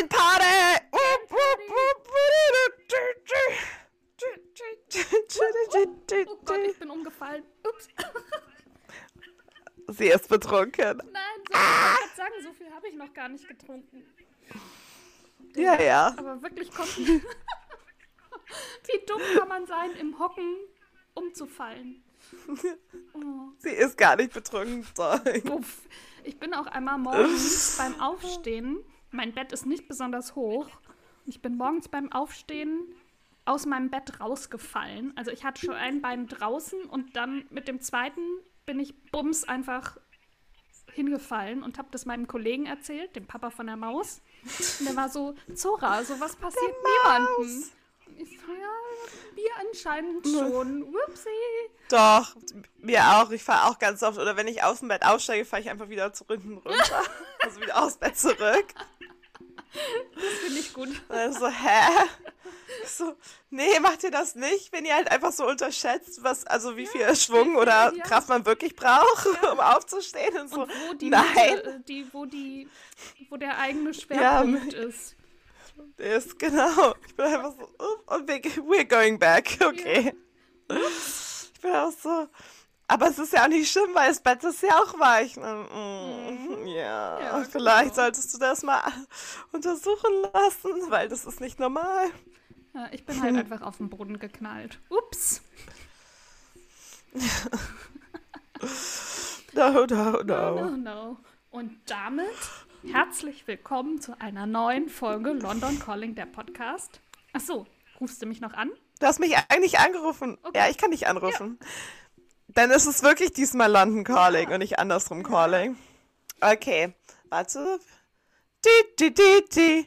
Dance Party! Oh Gott, ich bin umgefallen. Ups. Sie ist betrunken. Nein, so, ich wollte sagen, so viel habe ich noch gar nicht getrunken. Ja, ja. Aber wirklich kommt. Wie dumm kann man sein, im Hocken umzufallen? Oh. Sie ist gar nicht betrunken. Sorry. Ich bin auch einmal morgens beim Aufstehen. Mein Bett ist nicht besonders hoch. Ich bin morgens beim Aufstehen aus meinem Bett rausgefallen. Also ich hatte schon ein Bein draußen und dann mit dem zweiten bin ich bums einfach hingefallen und habe das meinem Kollegen erzählt, dem Papa von der Maus. Und der war so, Zora, sowas passiert niemandem. Und ich so, ja, mir anscheinend schon. Whoopsie. Doch, mir auch. Ich fahre auch ganz oft. Oder wenn ich aus dem Bett aussteige, fahre ich einfach wieder zurück und runter. also wieder aufs Bett zurück. Das finde ich gut. Und dann so, hä? So, nee, macht ihr das nicht, wenn ihr halt einfach so unterschätzt, was, also wie viel Schwung oder ja. Kraft man wirklich braucht, um aufzustehen und so. Und wo die, Nein. Mitte, die, wo die, wo der eigene Schwerpunkt ist. Ist, genau. Ich bin einfach so, und wir, we're going back, okay. Ich bin auch so, aber es ist ja auch nicht schlimm, weil das Bett ist ja auch weich. Mm, Ja, Ja, vielleicht genau. solltest du das mal untersuchen lassen, weil das ist nicht normal. Ja, ich bin halt einfach auf den Boden geknallt. Ups. No, no, No, no. no. Und damit herzlich willkommen zu einer neuen Folge London Calling, der Podcast. Ach so, rufst du mich noch an? Du hast mich eigentlich angerufen. Okay. Ja, ich kann dich anrufen. Dann ist es wirklich diesmal London Calling Ja. und nicht andersrum Calling. Okay, warte. Di, di, di, di.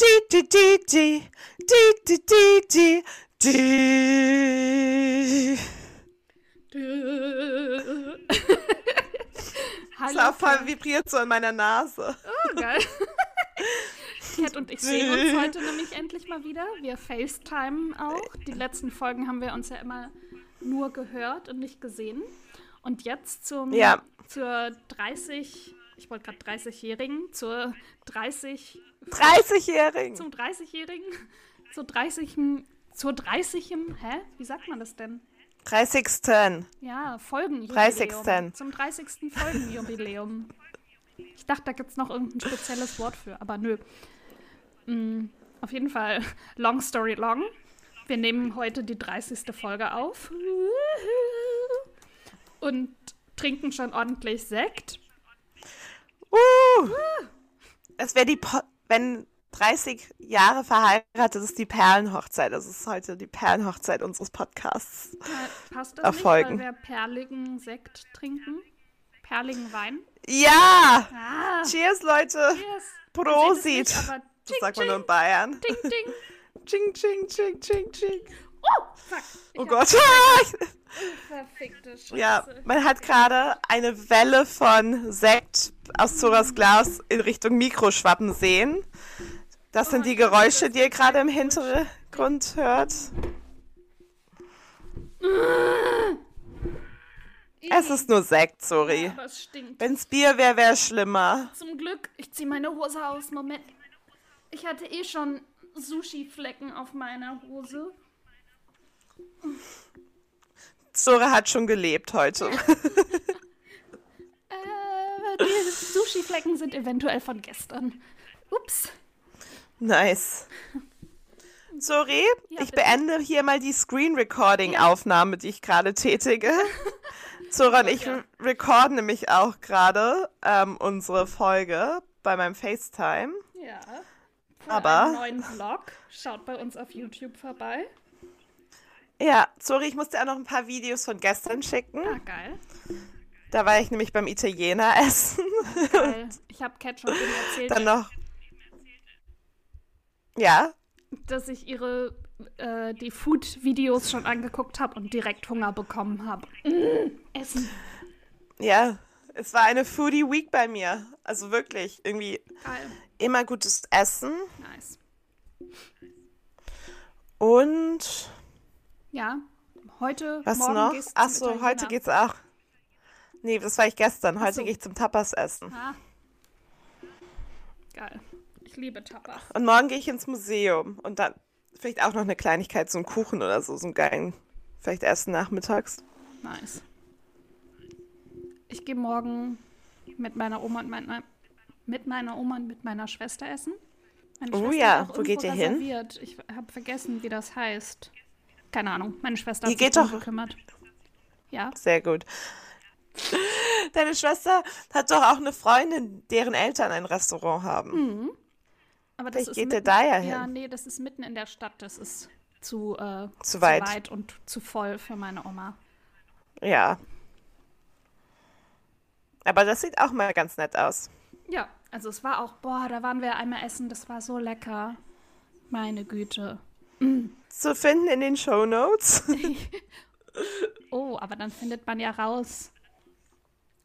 Di, di, di, di. Di, di, di, di. Di. Das Hallo. war voll vibriert so in meiner Nase. Oh, geil. Cat und ich sehen uns heute nämlich endlich mal wieder. Wir FaceTime auch. Die letzten Folgen haben wir uns ja immer nur gehört und nicht gesehen. Und jetzt zum, Ja. zur 30, ich wollte gerade 30-Jährigen, zur 30, 30-Jährigen. zum 30-Jährigen, zur 30. Zur 30. Hä? Wie sagt man das denn? 30. Ja, Folgenjubiläum. 30.. Zum 30. Folgenjubiläum. Ich dachte, da gibt es noch irgendein spezielles Wort für, aber nö. Mm, auf jeden Fall, long story long. Wir nehmen heute die 30. Folge auf. Und trinken schon ordentlich Sekt. Uh. Es wäre die, po wenn 30 Jahre verheiratet ist, die Perlenhochzeit. Das ist heute die Perlenhochzeit unseres Podcasts. Äh, Passt das Erfolgen. nicht, weil wir perligen Sekt trinken? Perligen Wein? Ja! Ah, Cheers, Leute! yes. Prosit! Nicht, aber Das sagt man nur in Bayern. Ding, ding. Ching, ching, ching, ching, ching. Oh, fuck. Ich Oh Gott. Verfickte Scheiße. Ja, man hat gerade eine Welle von Sekt aus Zoras Glas in Richtung Mikro schwappen sehen. Das sind Oh, die Geräusche, die ihr gerade im. Hintergrund hört. Es ist nur Sekt, Ja, sorry. es stinkt. Wenn's Bier wäre, wäre schlimmer. Zum Glück, ich ziehe meine Hose aus. Moment. Ich hatte eh schon Sushi-Flecken auf meiner Hose. Zora hat schon gelebt heute. Äh, die Sushi-Flecken sind eventuell von gestern. Ups. Nice. Sorry, Ja, ich beende hier mal die Screen Recording Aufnahme, die ich gerade tätige. Zora und ich Ja. re- recorden nämlich auch gerade ähm, unsere Folge bei meinem FaceTime. Ja. Für Aber- einen neuen Vlog. Schaut bei uns auf YouTube vorbei. Ja, sorry, ich musste auch noch ein paar Videos von gestern schicken. Ah, geil. Da war ich nämlich beim Italiener essen. Geil. Ich habe Cat schon eben erzählt, Dann noch. Ja, dass ich ihre äh, die Food-Videos schon angeguckt habe und direkt Hunger bekommen habe. Mm, Essen. ja. Es war eine Foodie Week bei mir. Also wirklich, irgendwie Geil. Immer gutes Essen. Nice. Und Ja. Heute, was morgen noch? gehst du Ach zum so, Italiener. heute geht's auch. Nee, das war ich gestern. Heute so. gehe ich zum Tapas essen. Ah, Geil. Ich liebe Tapas. Und morgen gehe ich ins Museum und dann vielleicht auch noch eine Kleinigkeit, so einen Kuchen oder so, so einen geilen, vielleicht erst nachmittags. Nice. Ich gehe morgen mit meiner Oma und meiner, mit meiner Oma und mit meiner Schwester essen. Meine Oh Schwester ja, hat auch wo geht ihr hin? reserviert. Ich habe vergessen, wie das heißt. Keine Ahnung. Meine Schwester hat sich geht doch- gekümmert. Ja. Sehr gut. Deine Schwester hat doch auch eine Freundin, deren Eltern ein Restaurant haben. Aber das Vielleicht ist geht ihr mitten, da ja Ja, hin. nee, das ist mitten in der Stadt. Das ist zu, äh, Zu weit. und zu voll für meine Oma. Ja. Aber das sieht auch mal ganz nett aus. Ja, also es war auch, boah, da waren wir einmal essen, das war so lecker. Meine Güte. Zu finden in den Show Notes, Oh, aber dann findet man ja raus.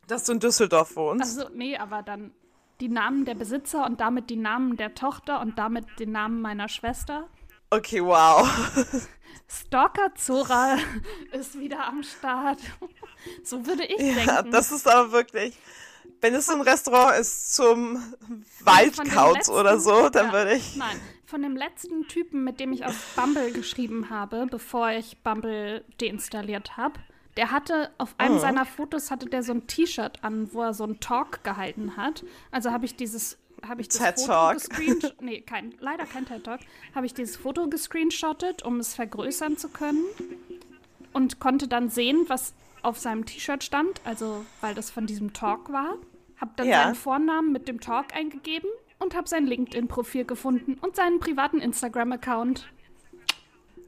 dass du in Düsseldorf wohnst. Also, nee, aber dann die Namen der Besitzer und damit die Namen der Tochter und damit den Namen meiner Schwester. Okay, wow. Stalker Zora ist wieder am Start. So würde ich Ja, denken. das ist aber wirklich. Wenn es ein Restaurant ist zum Waldkauz oder so, dann ja, würde ich. Nein, von dem letzten Typen, mit dem ich auf Bumble geschrieben habe, bevor ich Bumble deinstalliert habe, der hatte auf einem Oh. seiner Fotos hatte der so ein T-Shirt an, wo er so einen Talk gehalten hat. Also habe ich dieses habe ich das TED Foto Talk. gescreenshot, nee, kein, leider kein TED Talk, habe ich dieses Foto gescreenshottet, um es vergrößern zu können und konnte dann sehen, was auf seinem T-Shirt stand, also weil das von diesem Talk war. Hab dann Ja. seinen Vornamen mit dem Talk eingegeben und habe sein LinkedIn-Profil gefunden und seinen privaten Instagram-Account.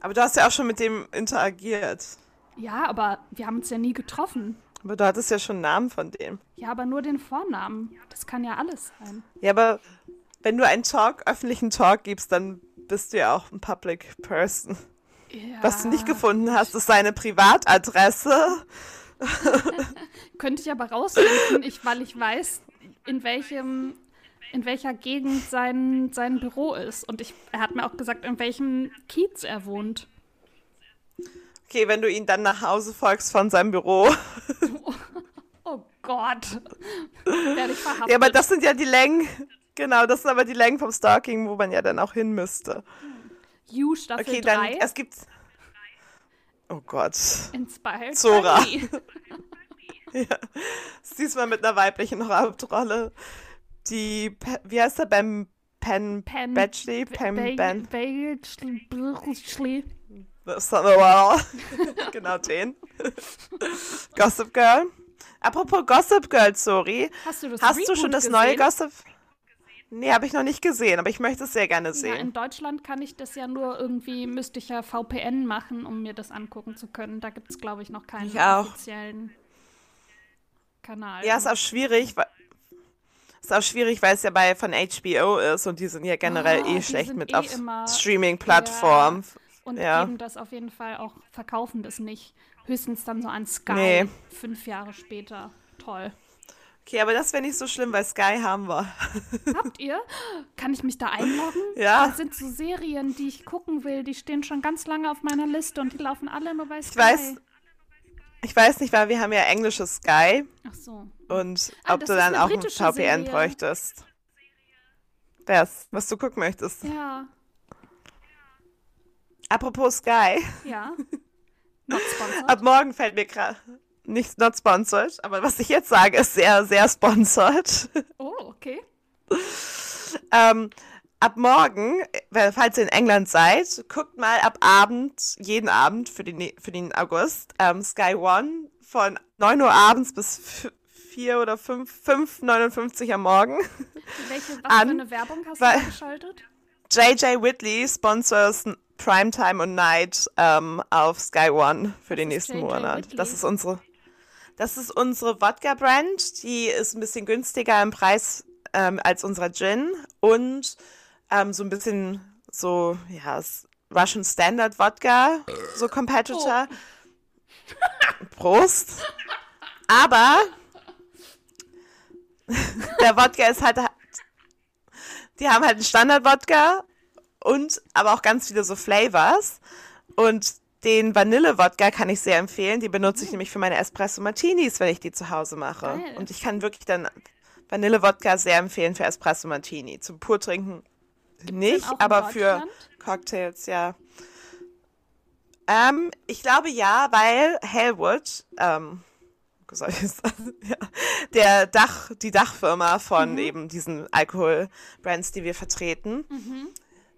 Aber du hast ja auch schon mit dem interagiert. Ja, aber wir haben uns ja nie getroffen. Aber du hattest ja schon einen Namen von dem. Ja, aber nur den Vornamen. Das kann ja alles sein. Ja, aber wenn du einen Talk, öffentlichen Talk gibst, dann bist du ja auch ein Public Person. Ja. Was du nicht gefunden hast, ist seine Privatadresse. Könnte ich aber rausfinden, ich, weil ich weiß, in welchem, in welcher Gegend sein, sein Büro ist. Und ich, er hat mir auch gesagt, in welchem Kiez er wohnt. Okay, wenn du ihn dann nach Hause folgst von seinem Büro. Oh Gott. Werde ich verhaftet. Ja, aber das sind ja die Längen. Genau, das sind aber die Längen vom Stalking, wo man ja dann auch hin müsste. You Staffel Okay, 3. dann, es gibt. Oh Gott. Inspired Zora. by me. Diesmal mit einer weiblichen Hauptrolle. Die, Pe- wie heißt er, Bam Pen, Pen- Batchley? Ba- Ben. Ba- Ba- Wow. genau den. Gossip Girl. Apropos Gossip Girl, sorry. Hast du das Hast du schon das gesehen? neue Gossip? Nee, habe ich noch nicht gesehen, aber ich möchte es sehr gerne Ja, sehen. in Deutschland kann ich das ja nur irgendwie, müsste ich ja VPN machen, um mir das angucken zu können. Da gibt es, glaube ich, noch keinen Ich offiziellen Kanal. Ja, ist auch schwierig, weil ist auch schwierig, weil es ja bei von HBO ist und die sind ja generell Oh, eh schlecht mit eh auf Streaming-Plattformen. Und ja. geben das auf jeden Fall auch, verkaufen das nicht. Höchstens dann so an Sky, Nee. fünf Jahre später. Toll. Okay, aber das wäre nicht so schlimm, weil Sky haben wir. Habt ihr? Kann ich mich da einloggen? Ja. Das sind so Serien, die ich gucken will. Die stehen schon ganz lange auf meiner Liste und die laufen alle nur bei Sky. Ich weiß, ich weiß nicht, weil wir haben ja englisches Sky Ach so. und Ah, ob das du dann auch ein VPN Serie. bräuchtest. Was, was du gucken möchtest. Ja, Apropos Sky, ja. Ab morgen fällt mir gerade nicht not sponsored, aber was ich jetzt sage, ist sehr, sehr sponsored. Oh, okay. Ähm, ab morgen, falls ihr in England seid, guckt mal ab Abend, jeden Abend für den, für den August, ähm, Sky One von 9 Uhr abends bis f- 4 oder 5, 5,59 am Morgen. Welche, was An, für eine Werbung hast du geschaltet? JJ Whitley sponsors Primetime und Night ähm, auf Sky One für den ist nächsten Monat. Das ist unsere, das ist unsere Wodka-Brand. Die ist ein bisschen günstiger im Preis ähm, als unser Gin und ähm, so ein bisschen so, ja, Russian Standard Wodka, so Competitor. Prost. Aber der Wodka ist halt, die haben halt einen Standard-Wodka und aber auch ganz viele so Flavors. Und den Vanille-Wodka kann ich sehr empfehlen. Die benutze ich nämlich für meine Espresso Martinis, wenn ich die zu Hause mache. Geil. Und ich kann wirklich dann Vanille-Wodka sehr empfehlen für Espresso Martini. Zum Purtrinken nicht, auch in aber für? Cocktails, ja. Ähm, ich glaube ja, weil Hellwood, ähm, soll ich sagen, ja, der Dach, die Dachfirma von eben diesen Alkoholbrands, die wir vertreten,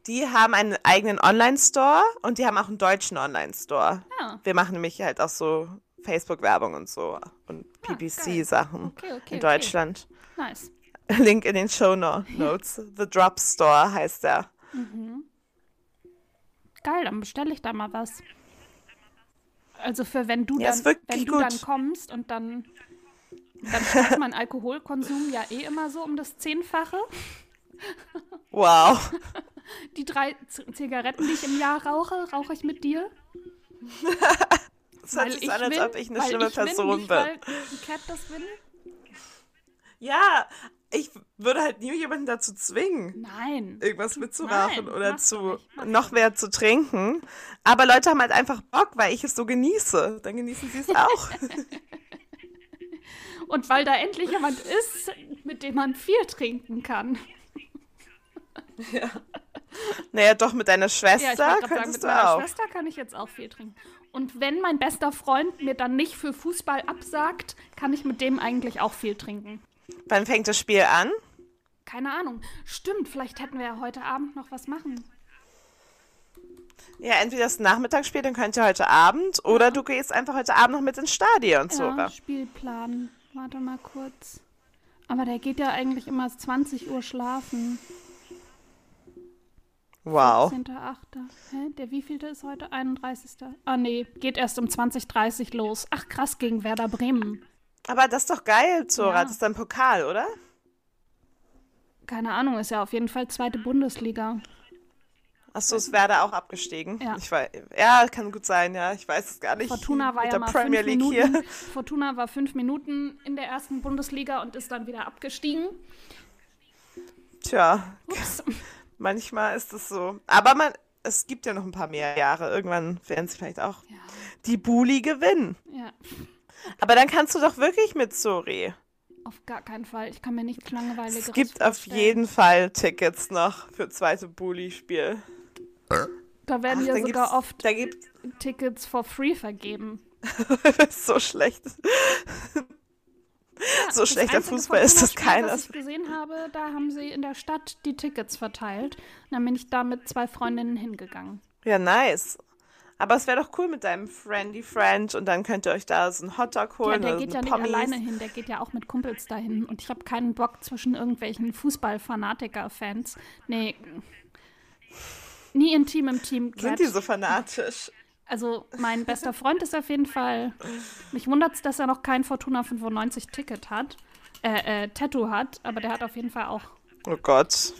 die haben einen eigenen Online-Store und die haben auch einen deutschen Online-Store. Ja. Wir machen nämlich halt auch so Facebook-Werbung und so und Ah, PPC-Sachen Okay, okay, in okay. Deutschland. Nice. Link in den Show No- Notes. The Drop Store heißt der. Geil, dann bestelle ich da mal was. Also für wenn du Ja, dann, wenn du dann kommst und dann dann steigt mein Alkoholkonsum ja eh immer so um das Zehnfache. Wow. Die drei Z Zigaretten, die ich im Jahr rauche, rauche ich mit dir. Das hört sich an, als ob ich eine schlimme ich Person nicht, bin. Weil Cat das will? Ja, ich würde halt nie jemanden dazu zwingen, Nein. irgendwas mitzurauchen Nein, oder zu nicht, noch mehr zu trinken. Aber Leute haben halt einfach Bock, weil ich es so genieße. Dann genießen sie es auch. Und weil da endlich jemand ist, mit dem man viel trinken kann. naja, doch mit deiner Ja, ich Schwester wollte gerade sagen, mit du meiner auch. Schwester kann ich jetzt auch viel trinken. Und wenn mein bester Freund mir dann nicht für Fußball absagt, kann ich mit dem eigentlich auch viel trinken. Wann fängt das Spiel an? Keine Ahnung. Stimmt, vielleicht hätten wir ja heute Abend noch was machen. Ja, entweder das Nachmittagsspiel, dann könnt ihr heute Abend, oder du gehst einfach heute Abend noch mit ins Stadion, Ja, Zora. Spielplan. Warte mal kurz. Aber der geht ja eigentlich immer 20 Uhr schlafen. Wow. 10.8. Hä? Der wievielte ist heute? 31. Ah, nee. Geht erst um 20.30 los. Ach, krass, gegen Werder Bremen. Aber das ist doch geil, Zora. Ja. Das ist ein Pokal, oder? Keine Ahnung, ist ja auf jeden Fall zweite Bundesliga. Achso, es wäre da auch abgestiegen. Ja. Ich weiß, ja, kann gut sein, ja. Ich weiß es gar nicht. Fortuna war ja mal Premier fünf League Minuten. hier. Fortuna war fünf Minuten in der ersten Bundesliga und ist dann wieder abgestiegen. Tja, Ups. Manchmal ist es so. Aber man, es gibt ja noch ein paar mehr Jahre. Irgendwann werden sie vielleicht auch Ja. die Buli gewinnen. Ja, Aber dann kannst du doch wirklich mit Sori. auf gar keinen Fall. Ich kann mir nichts Langweiligeres Es gibt auf jeden Fall Tickets noch für zweite Buli-Spiel. Da werden Ach, ja sogar gibt's- oft Tickets for free vergeben. das ist so schlecht. So Das schlechter Fußball ist das keiner. Was ich gesehen habe, da haben sie in der Stadt die Tickets verteilt. Dann bin ich da mit zwei Freundinnen hingegangen. Ja, nice. Aber es wäre doch cool mit deinem Friendy Friend und dann könnt ihr euch da so einen Hotdog Ja, holen der oder geht so ja nicht Pommes. alleine hin, der geht ja auch mit Kumpels dahin. Und ich habe keinen Bock zwischen irgendwelchen Fußballfanatiker-Fans. Nee. Nie intim im Team. Sind die so fanatisch? Also mein bester Freund ist auf jeden Fall. Mich wundert es, dass er noch kein Fortuna 95 Ticket hat. Äh, äh, Tattoo hat, aber der hat auf jeden Fall auch. Oh Gott.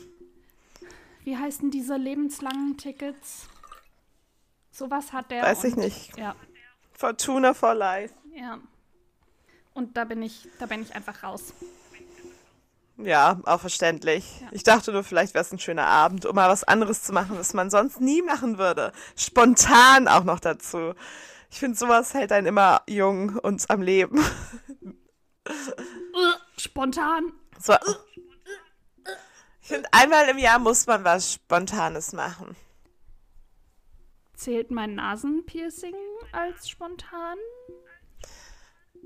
Wie heißen diese lebenslangen Tickets? Sowas hat der. Weiß ich und- nicht. Ja, Fortuna for Life. ja. Und da bin ich, da bin ich einfach raus. Ja, auch verständlich. Ja. Ich dachte nur, vielleicht wäre es ein schöner Abend, um mal was anderes zu machen, was man sonst nie machen würde. Spontan auch noch dazu. Ich finde, sowas hält einen immer jung und am Leben. Spontan. So. Ich finde, einmal im Jahr muss man was Spontanes machen. Zählt mein Nasenpiercing als spontan?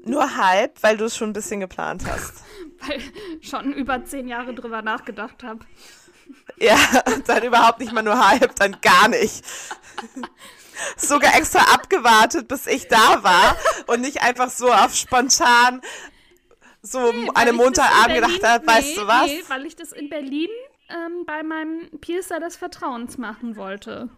Nur halb, weil du es schon ein bisschen geplant hast. Weil schon über zehn Jahre drüber nachgedacht habe. Ja, dann überhaupt nicht mal nur halb, dann gar nicht. Sogar extra abgewartet, bis ich da war und nicht einfach so auf spontan so Nee, einem Montagabend gedacht habe, weißt nee, du was? Nee, weil ich das in Berlin ähm, bei meinem Piercer des Vertrauens machen wollte.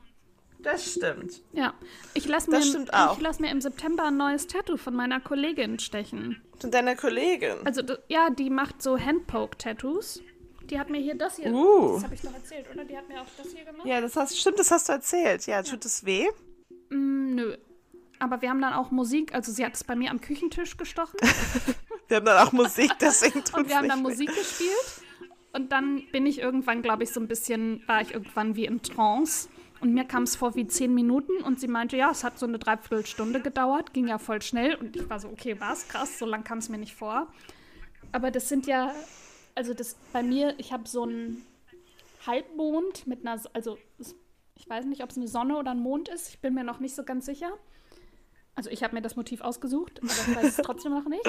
Das stimmt. Ja, ich lasse mir, im- ich lass mir im September ein neues Tattoo von meiner Kollegin stechen. Und deine Kollegin. Also, ja, die macht so Handpoke-Tattoos. Die hat mir hier das hier, Uh. das habe ich doch erzählt, oder? Die hat mir auch das hier gemacht. Ja, das hast, stimmt, das hast du erzählt. Ja, tut es weh? Mm, nö. Aber wir haben dann auch Musik, also sie hat es bei mir am Küchentisch gestochen Wir haben dann auch Musik, deswegen tut und wir haben dann weh. Musik gespielt. Und dann bin ich irgendwann, glaube ich, so ein bisschen, war ich irgendwann wie in Trance. Und mir kam es vor wie zehn Minuten und sie meinte, ja, es hat so eine Dreiviertelstunde gedauert, ging ja voll schnell. Und ich war so, okay, was? Krass, so lang kam es mir nicht vor. Aber das sind ja also das bei mir, ich habe so einen Halbmond mit einer, also ich weiß nicht, ob es eine Sonne oder ein Mond ist. Ich bin mir noch nicht so ganz sicher. Also ich habe mir das Motiv ausgesucht, aber ich weiß es trotzdem noch nicht.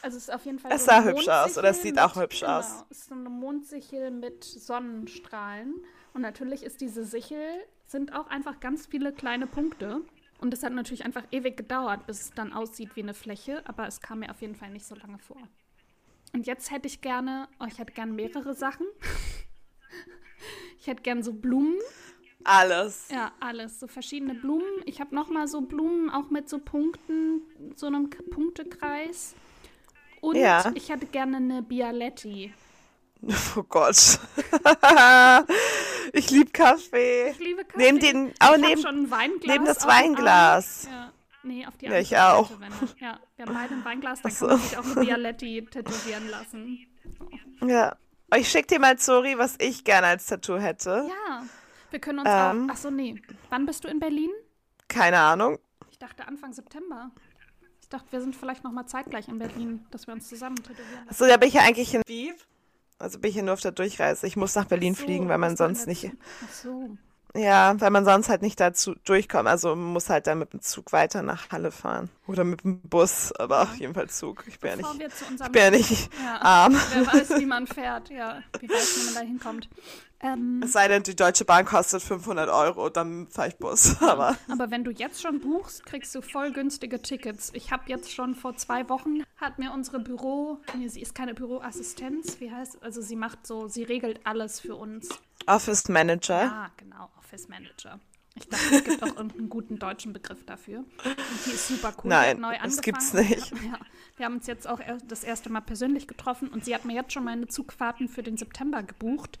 Also es ist auf jeden Fall. Es so sah hübsch aus oder es sieht mit, auch hübsch genau, aus. Es ist so eine Mondsichel mit Sonnenstrahlen. Und natürlich ist diese Sichel, sind auch einfach ganz viele kleine Punkte. Und es hat natürlich einfach ewig gedauert, bis es dann aussieht wie eine Fläche, aber es kam mir auf jeden Fall nicht so lange vor. Und jetzt hätte ich gerne, oh, ich hätte gerne mehrere Sachen. ich hätte gerne so Blumen. Alles. Ja, alles. So verschiedene Blumen. Ich habe nochmal so Blumen auch mit so Punkten, so einem Punktekreis. Und Ja. ich hätte gerne eine Bialetti. Oh Gott. ich liebe Kaffee. Ich liebe Kaffee. Neben den- ich aber hab neben- schon ein Weinglas neben das Arm. Weinglas. Ja. Nee, auf die Ja, andere ich Seite, auch. er- Ja, wir haben beide ein Weinglas, dann so. kann man sich auch eine Bialetti tätowieren lassen. Ja. Oh, Ich schick dir mal, Zori, was ich gerne als Tattoo hätte. Ja, wir können uns Ähm. auch. Achso, nee. Wann bist du in Berlin? Keine Ahnung. Ich dachte Anfang September. Ich dachte, wir sind vielleicht noch mal zeitgleich in Berlin, dass wir uns zusammen tätowieren. Achso, da bin ich ja eigentlich in Viv. Also bin ich ja nur auf der Durchreise. Ich muss nach Berlin So, fliegen, weil man sonst nicht. Ach so. Ja, weil man sonst halt nicht dazu durchkommt. Also man muss halt dann mit dem Zug weiter nach Halle fahren. Oder mit dem Bus, aber auf jeden Fall Zug. Ich bin ja Bevor nicht, zu unserem. ich bin ja nicht Ja. arm. Wer weiß, wie man fährt. Ja, wie weiß, wie man da hinkommt. Ähm, Es sei denn, die Deutsche Bahn kostet 500 Euro, dann fahre ich Bus. Aber aber wenn du jetzt schon buchst, kriegst du voll günstige Tickets. Ich habe jetzt schon vor zwei Wochen, hat mir unsere Büro, nee, sie ist keine Büroassistenz, wie heißt, also sie macht so, sie regelt alles für uns. Office Manager. Ah, genau, Office Manager. Ich dachte, es gibt auch irgendeinen guten deutschen Begriff dafür. Und die ist super cool. Nein, neu das angefangen. gibt's nicht. Ja, wir haben uns jetzt auch das erste Mal persönlich getroffen und sie hat mir jetzt schon meine Zugfahrten für den September gebucht.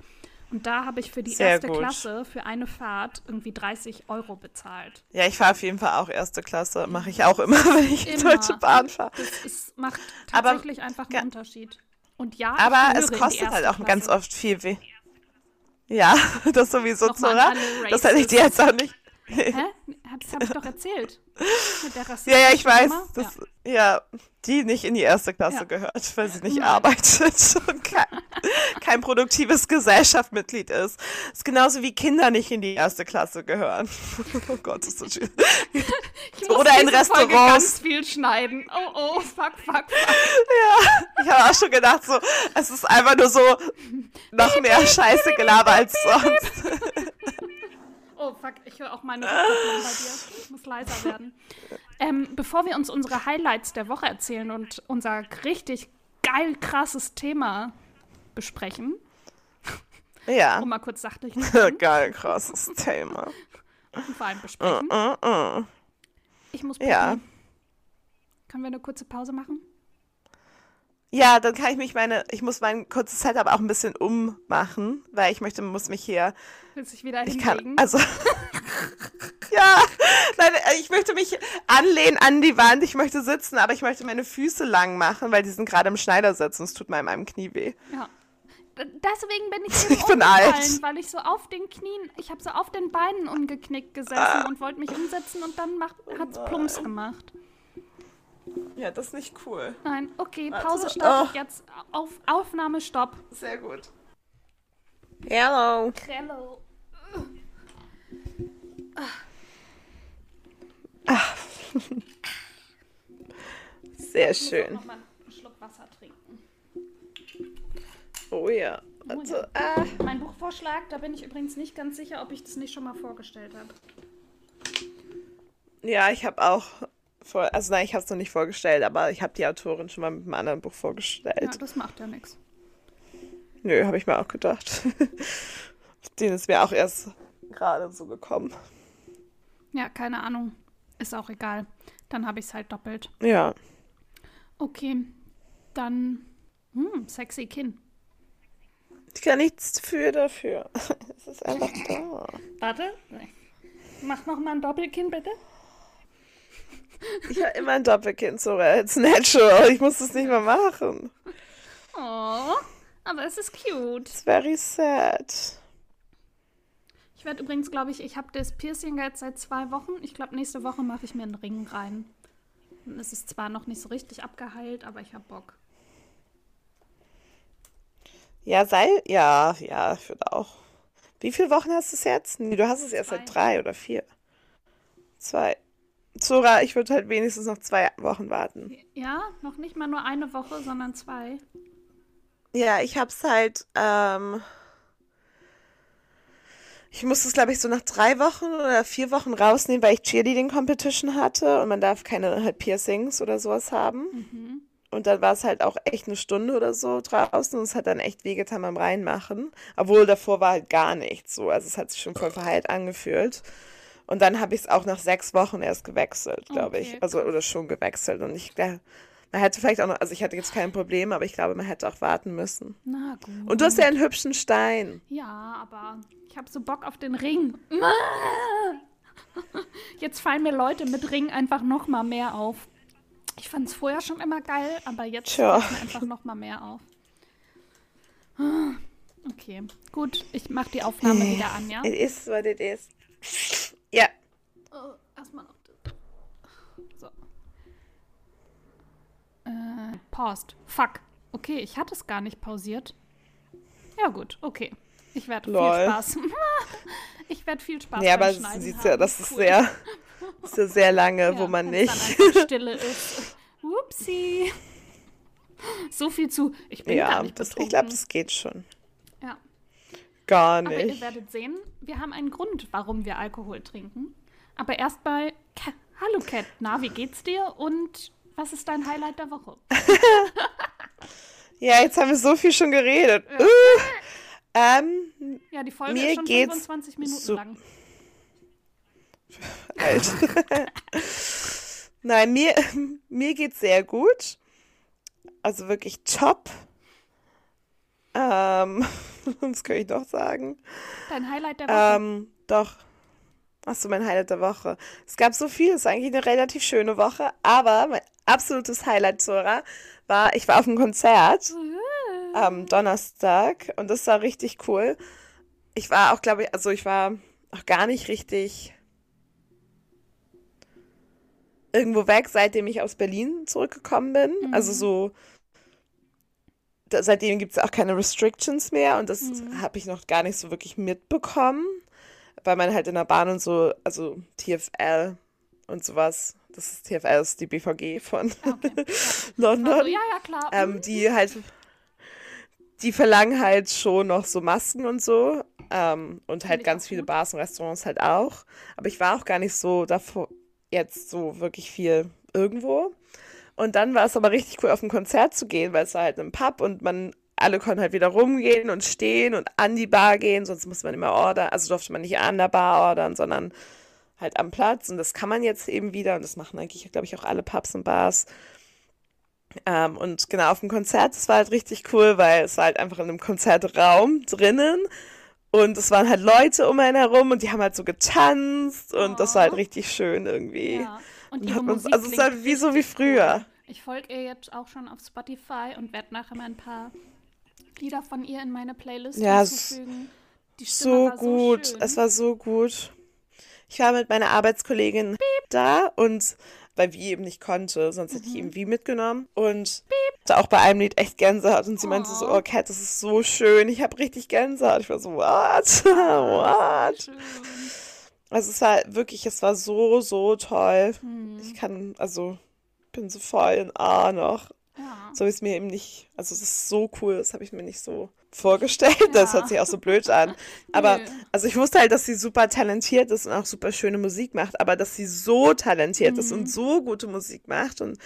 Und da habe ich für die Sehr erste gut. Klasse für eine Fahrt irgendwie 30 Euro bezahlt. Ja, ich fahre auf jeden Fall auch erste Klasse. Mache ich auch immer, wenn ich Immer. Deutsche Bahn fahre. Das ist, macht Aber- tatsächlich einfach einen. Unterschied. Und ja, Aber es kostet halt auch ganz Klasse. oft viel weh. Ja, das sowieso, an Zora. Das hätte ich dir jetzt auch nicht. Hä? Das habe ich doch erzählt. Mit der Ja, ja, ich weiß. Das, ja. die nicht in die erste Klasse Ja. gehört, weil sie nicht Nein. arbeitet und kein, kein produktives Gesellschaftsmitglied ist. Das ist genauso wie Kinder nicht in die erste Klasse gehören. Oh Gott, das ist so schön. Ich muss Oder in diese Folge Restaurants. ganz viel schneiden. Oh, oh, fuck, fuck, fuck. Ich habe auch schon gedacht, so, es ist einfach nur so noch mehr Scheiße Gelaber als sonst. Oh, fuck, ich höre auch meine Rückkopplung bei dir. Ich muss leiser werden. Ähm, bevor wir uns unsere Highlights der Woche erzählen und unser richtig geil krasses Thema besprechen, Ja. um mal kurz sachlich zu Geil, krasses Thema. und vor allem besprechen. Uh, uh. Ich muss Ja. pipi. Können wir eine kurze Pause machen? Ja, dann kann ich mich meine, ich muss mein kurzes Setup auch ein bisschen ummachen, weil ich möchte, muss mich hier, Willst du dich wieder ich hinlegen? kann, also, ja, nein, äh, ich möchte mich anlehnen an die Wand, ich möchte sitzen, aber ich möchte meine Füße lang machen, weil die sind gerade im Schneidersitz und es tut meinem einem Knie weh. Ja. Deswegen bin ich eben Ich bin alt. weil ich so auf den Knien, ich habe so auf den Beinen umgeknickt gesessen Ah. und wollte mich umsetzen und dann macht, hat's plumps gemacht. Ja, das ist nicht cool. Nein, okay, Warte. Pause startet Oh. jetzt. Auf, Aufnahme, Stopp. Sehr gut. Hello. Hello. Sehr schön. Noch mal einen Schluck Wasser trinken. Oh ja. Also, ah. Mein Buchvorschlag, da bin ich übrigens nicht ganz sicher, ob ich das nicht schon mal vorgestellt habe. Ja, ich habe auch, vor, also nein, ich habe es noch nicht vorgestellt, aber ich habe die Autorin schon mal mit einem anderen Buch vorgestellt. Ja, das macht ja nichts. Nö, habe ich mir auch gedacht. Den ist mir auch erst gerade so gekommen. Ja, keine Ahnung. Ist auch egal. Dann habe ich es halt doppelt. Ja. Okay, dann hm, sexy Kinn. Ich kann nichts für dafür. Es ist einfach da. Warte. Mach noch mal ein Doppelkinn, bitte. Ich habe immer ein Doppelkinn, Sora. It's natural. Ich muss das nicht mehr machen. Oh, aber es ist cute. It's very sad. Ich werde übrigens, glaube ich, ich habe das Piercing jetzt seit zwei Wochen. Ich glaube, nächste Woche mache ich mir einen Ring rein. Es ist zwar noch nicht so richtig abgeheilt, aber ich habe Bock. Ja, sei, ja, ja, ich würde auch. Wie viele Wochen hast du es jetzt? Nee, du hast es erst Zwei. seit drei oder vier. Zwei. Zora, ich würde halt wenigstens noch zwei Wochen warten. Ja, noch nicht mal nur eine Woche, sondern zwei. Ja, ich hab's halt, ähm, ich musste es, glaube ich, so nach drei Wochen oder vier Wochen rausnehmen, weil ich Cheerleading Competition hatte und man darf keine halt Piercings oder sowas haben. Mhm. Und dann war es halt auch echt eine Stunde oder so draußen und es hat dann echt wehgetan beim Reinmachen. Obwohl davor war halt gar nichts so. Also es hat sich schon voll verheilt angefühlt. Und dann habe ich es auch nach sechs Wochen erst gewechselt, glaube Okay, ich. Also oder schon gewechselt. Und ich glaube, man hätte vielleicht auch noch, also ich hatte jetzt kein Problem, aber ich glaube, man hätte auch warten müssen. Na gut. Und du hast ja einen hübschen Stein. Ja, aber ich habe so Bock auf den Ring. Jetzt fallen mir Leute mit Ring einfach noch mal mehr auf. Ich fand es vorher schon immer geil, aber jetzt Tja. fällt mir einfach noch mal mehr auf. Okay, gut, ich mache die Aufnahme wieder an, ja? It is what it is. Ja. Oh, erstmal noch das. So. Äh, paused. Fuck. Okay, ich hatte es gar nicht pausiert. Ja, gut, okay. Ich werde viel. Spaß. ich werde viel Spaß Ja, beim aber sieht haben. ja, das ist Cool. sehr, ist ja sehr lange, Ja, wo man nicht. Stille ist. Upsi. So viel zu. Ich bin Ja, gar nicht das, betrunken. ich glaube, das geht schon. Ja. Gar Aber ihr nicht. werdet sehen, wir haben einen Grund, warum wir Alkohol trinken. Aber erstmal, Ka- hallo Kat, na, wie geht's dir und was ist dein Highlight der Woche? Ja, jetzt haben wir so viel schon geredet. Uh, ähm, Ja, die Folge Mir ist schon geht's 25 Minuten so- lang. alt. Nein, mir, mir geht's sehr gut. Also wirklich top. Ähm, was kann ich noch sagen? Dein Highlight der Woche. Ähm, doch. Achso, mein Highlight der Woche. Es gab so viel, es ist eigentlich eine relativ schöne Woche, aber mein absolutes Highlight, Zora, war, ich war auf einem Konzert am Donnerstag und das war richtig cool. Ich war auch, glaube ich, also ich war auch gar nicht richtig irgendwo weg, seitdem ich aus Berlin zurückgekommen bin. Also so, da, seitdem gibt es auch keine Restrictions mehr und das habe ich noch gar nicht so wirklich mitbekommen, weil man halt in der Bahn und so, also TFL und sowas, das ist TFL, ist die BVG von Okay. Ja. London Also, ja, ja, klar. ähm, die halt, die verlangen halt schon noch so Masken und so. Ähm, und halt ganz viele gut. Bars und Restaurants halt auch. Aber ich war auch gar nicht so davor jetzt so wirklich viel irgendwo. Und dann war es aber richtig cool, auf ein Konzert zu gehen, weil es war halt ein Pub und man, alle konnten halt wieder rumgehen und stehen und an die Bar gehen, sonst musste man immer ordern, also durfte man nicht an der Bar ordern, sondern halt am Platz. Und das kann man jetzt eben wieder und das machen eigentlich, glaube ich, auch alle Pubs und Bars. Ähm, und genau auf dem Konzert, das war halt richtig cool, weil es war halt einfach in einem Konzertraum drinnen und es waren halt Leute um einen herum und die haben halt so getanzt und das war halt richtig schön irgendwie. ja. Und ihre man, Musik also es ist halt wie so wie früher. Ich folge ihr jetzt auch schon auf Spotify und werde nachher mal ein paar Lieder von ihr in meine Playlist Ja, hinzufügen. So gut, so es war so gut. Ich war mit meiner Arbeitskollegin da und weil wie eben nicht konnte, sonst Mhm. hätte ich eben wie mitgenommen und hatte auch bei einem Lied echt Gänsehaut und sie meinte so, Oh. oh Kat, das ist so schön, ich habe richtig Gänsehaut. Ich war so, what? what? Also es war wirklich, es war so, so toll. Hm. Ich kann, also bin so voll in A noch. Ja. So ist mir eben nicht, also es ist so cool, das habe ich mir nicht so vorgestellt. Das Ja. hört sich auch so blöd an. Aber, Nö. also ich wusste halt, dass sie super talentiert ist und auch super schöne Musik macht, aber dass sie so talentiert ist Mhm. und so gute Musik macht und